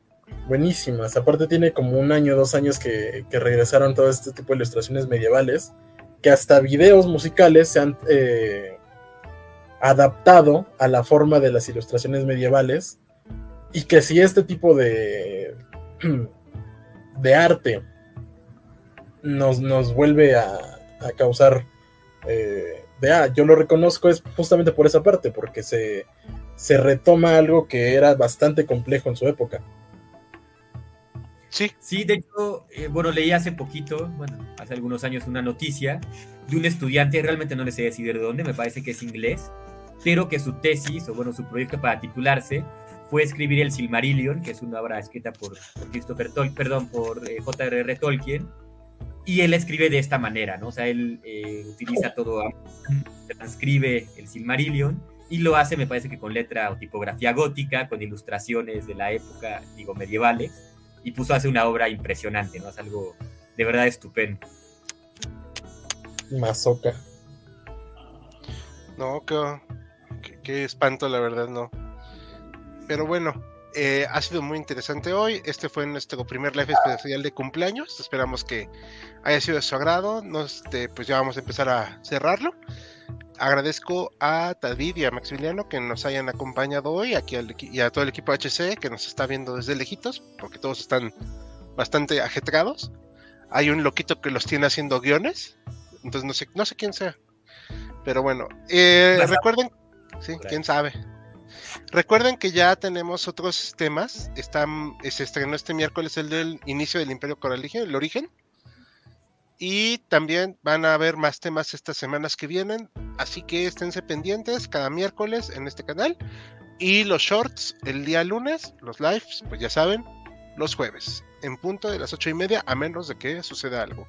Buenísimas. Aparte tiene como un año, dos años que, regresaron todo este tipo de ilustraciones medievales, que hasta videos musicales se han eh, adaptado a la forma de las ilustraciones medievales y que si este tipo de, de arte nos, nos vuelve a, causar eh, de, ah, yo lo reconozco es justamente por esa parte, porque se, se retoma algo que era bastante complejo en su época. Sí. Sí, de hecho, eh, bueno, leí hace poquito, bueno, hace algunos años una noticia de un estudiante, realmente no le sé decir de dónde, me parece que es inglés, pero que su tesis, o bueno, su proyecto para titularse, fue escribir el Silmarillion, que es una obra escrita por, Christopher Tolkien, perdón, por eh, J.R.R. Tolkien, y él escribe de esta manera, ¿no? O sea, él eh, utiliza todo transcribe el Silmarillion y lo hace, me parece que con letra o tipografía gótica, con ilustraciones de la época, digo, medievales, y puso hace una obra impresionante, ¿no? Es algo de verdad estupendo. Mazoca. No, qué, qué, espanto, la verdad, no. Pero bueno, eh, ha sido muy interesante hoy. Este fue nuestro primer live especial de cumpleaños. Esperamos que haya sido de su agrado. Nos, este, pues ya vamos a empezar a cerrarlo agradezco a David y a Maximiliano que nos hayan acompañado hoy, aquí y a todo el equipo HC que nos está viendo desde lejitos, porque todos están bastante ajetreados. Hay un loquito que los tiene haciendo guiones, entonces no sé, no sé quién sea. Pero bueno, eh, recuerden, sí, quién sabe. Recuerden que ya tenemos otros temas. Están, se estrenó este miércoles el del inicio del Imperio Coraligio, el origen. Y también van a haber más temas estas semanas que vienen. Así que esténse pendientes cada miércoles en este canal. Y los shorts el día lunes, los lives, pues ya saben, los jueves, en punto de las ocho y media, a menos de que suceda algo.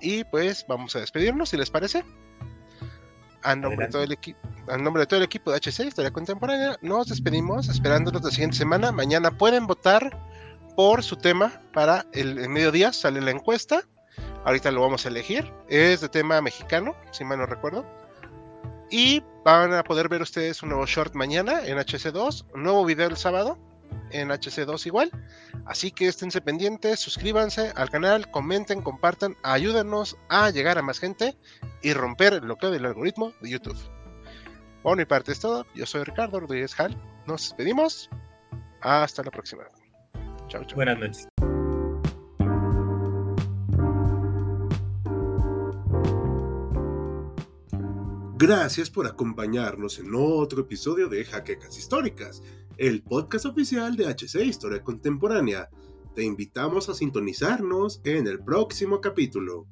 Y pues vamos a despedirnos, si les parece. A nombre, de todo el equipo, a nombre de todo el equipo de HC, Historia Contemporánea, nos despedimos esperándonos la siguiente semana. Mañana pueden votar por su tema para el, el mediodía, sale la encuesta Ahorita lo vamos a elegir. Es de tema mexicano, si mal no recuerdo. Y van a poder ver ustedes un nuevo short mañana en HC2, un nuevo video el sábado en HC2 igual. Así que esténse pendientes, suscríbanse al canal, comenten, compartan, ayúdenos a llegar a más gente y romper el bloqueo del algoritmo de YouTube. Por mi parte es todo. Yo soy Ricardo Rodríguez Hall. Nos despedimos. Hasta la próxima. Chao, chao. Buenas noches. Gracias por acompañarnos en otro episodio de Jaquecas Históricas, el podcast oficial de HC Historia Contemporánea. Te invitamos a sintonizarnos en el próximo capítulo.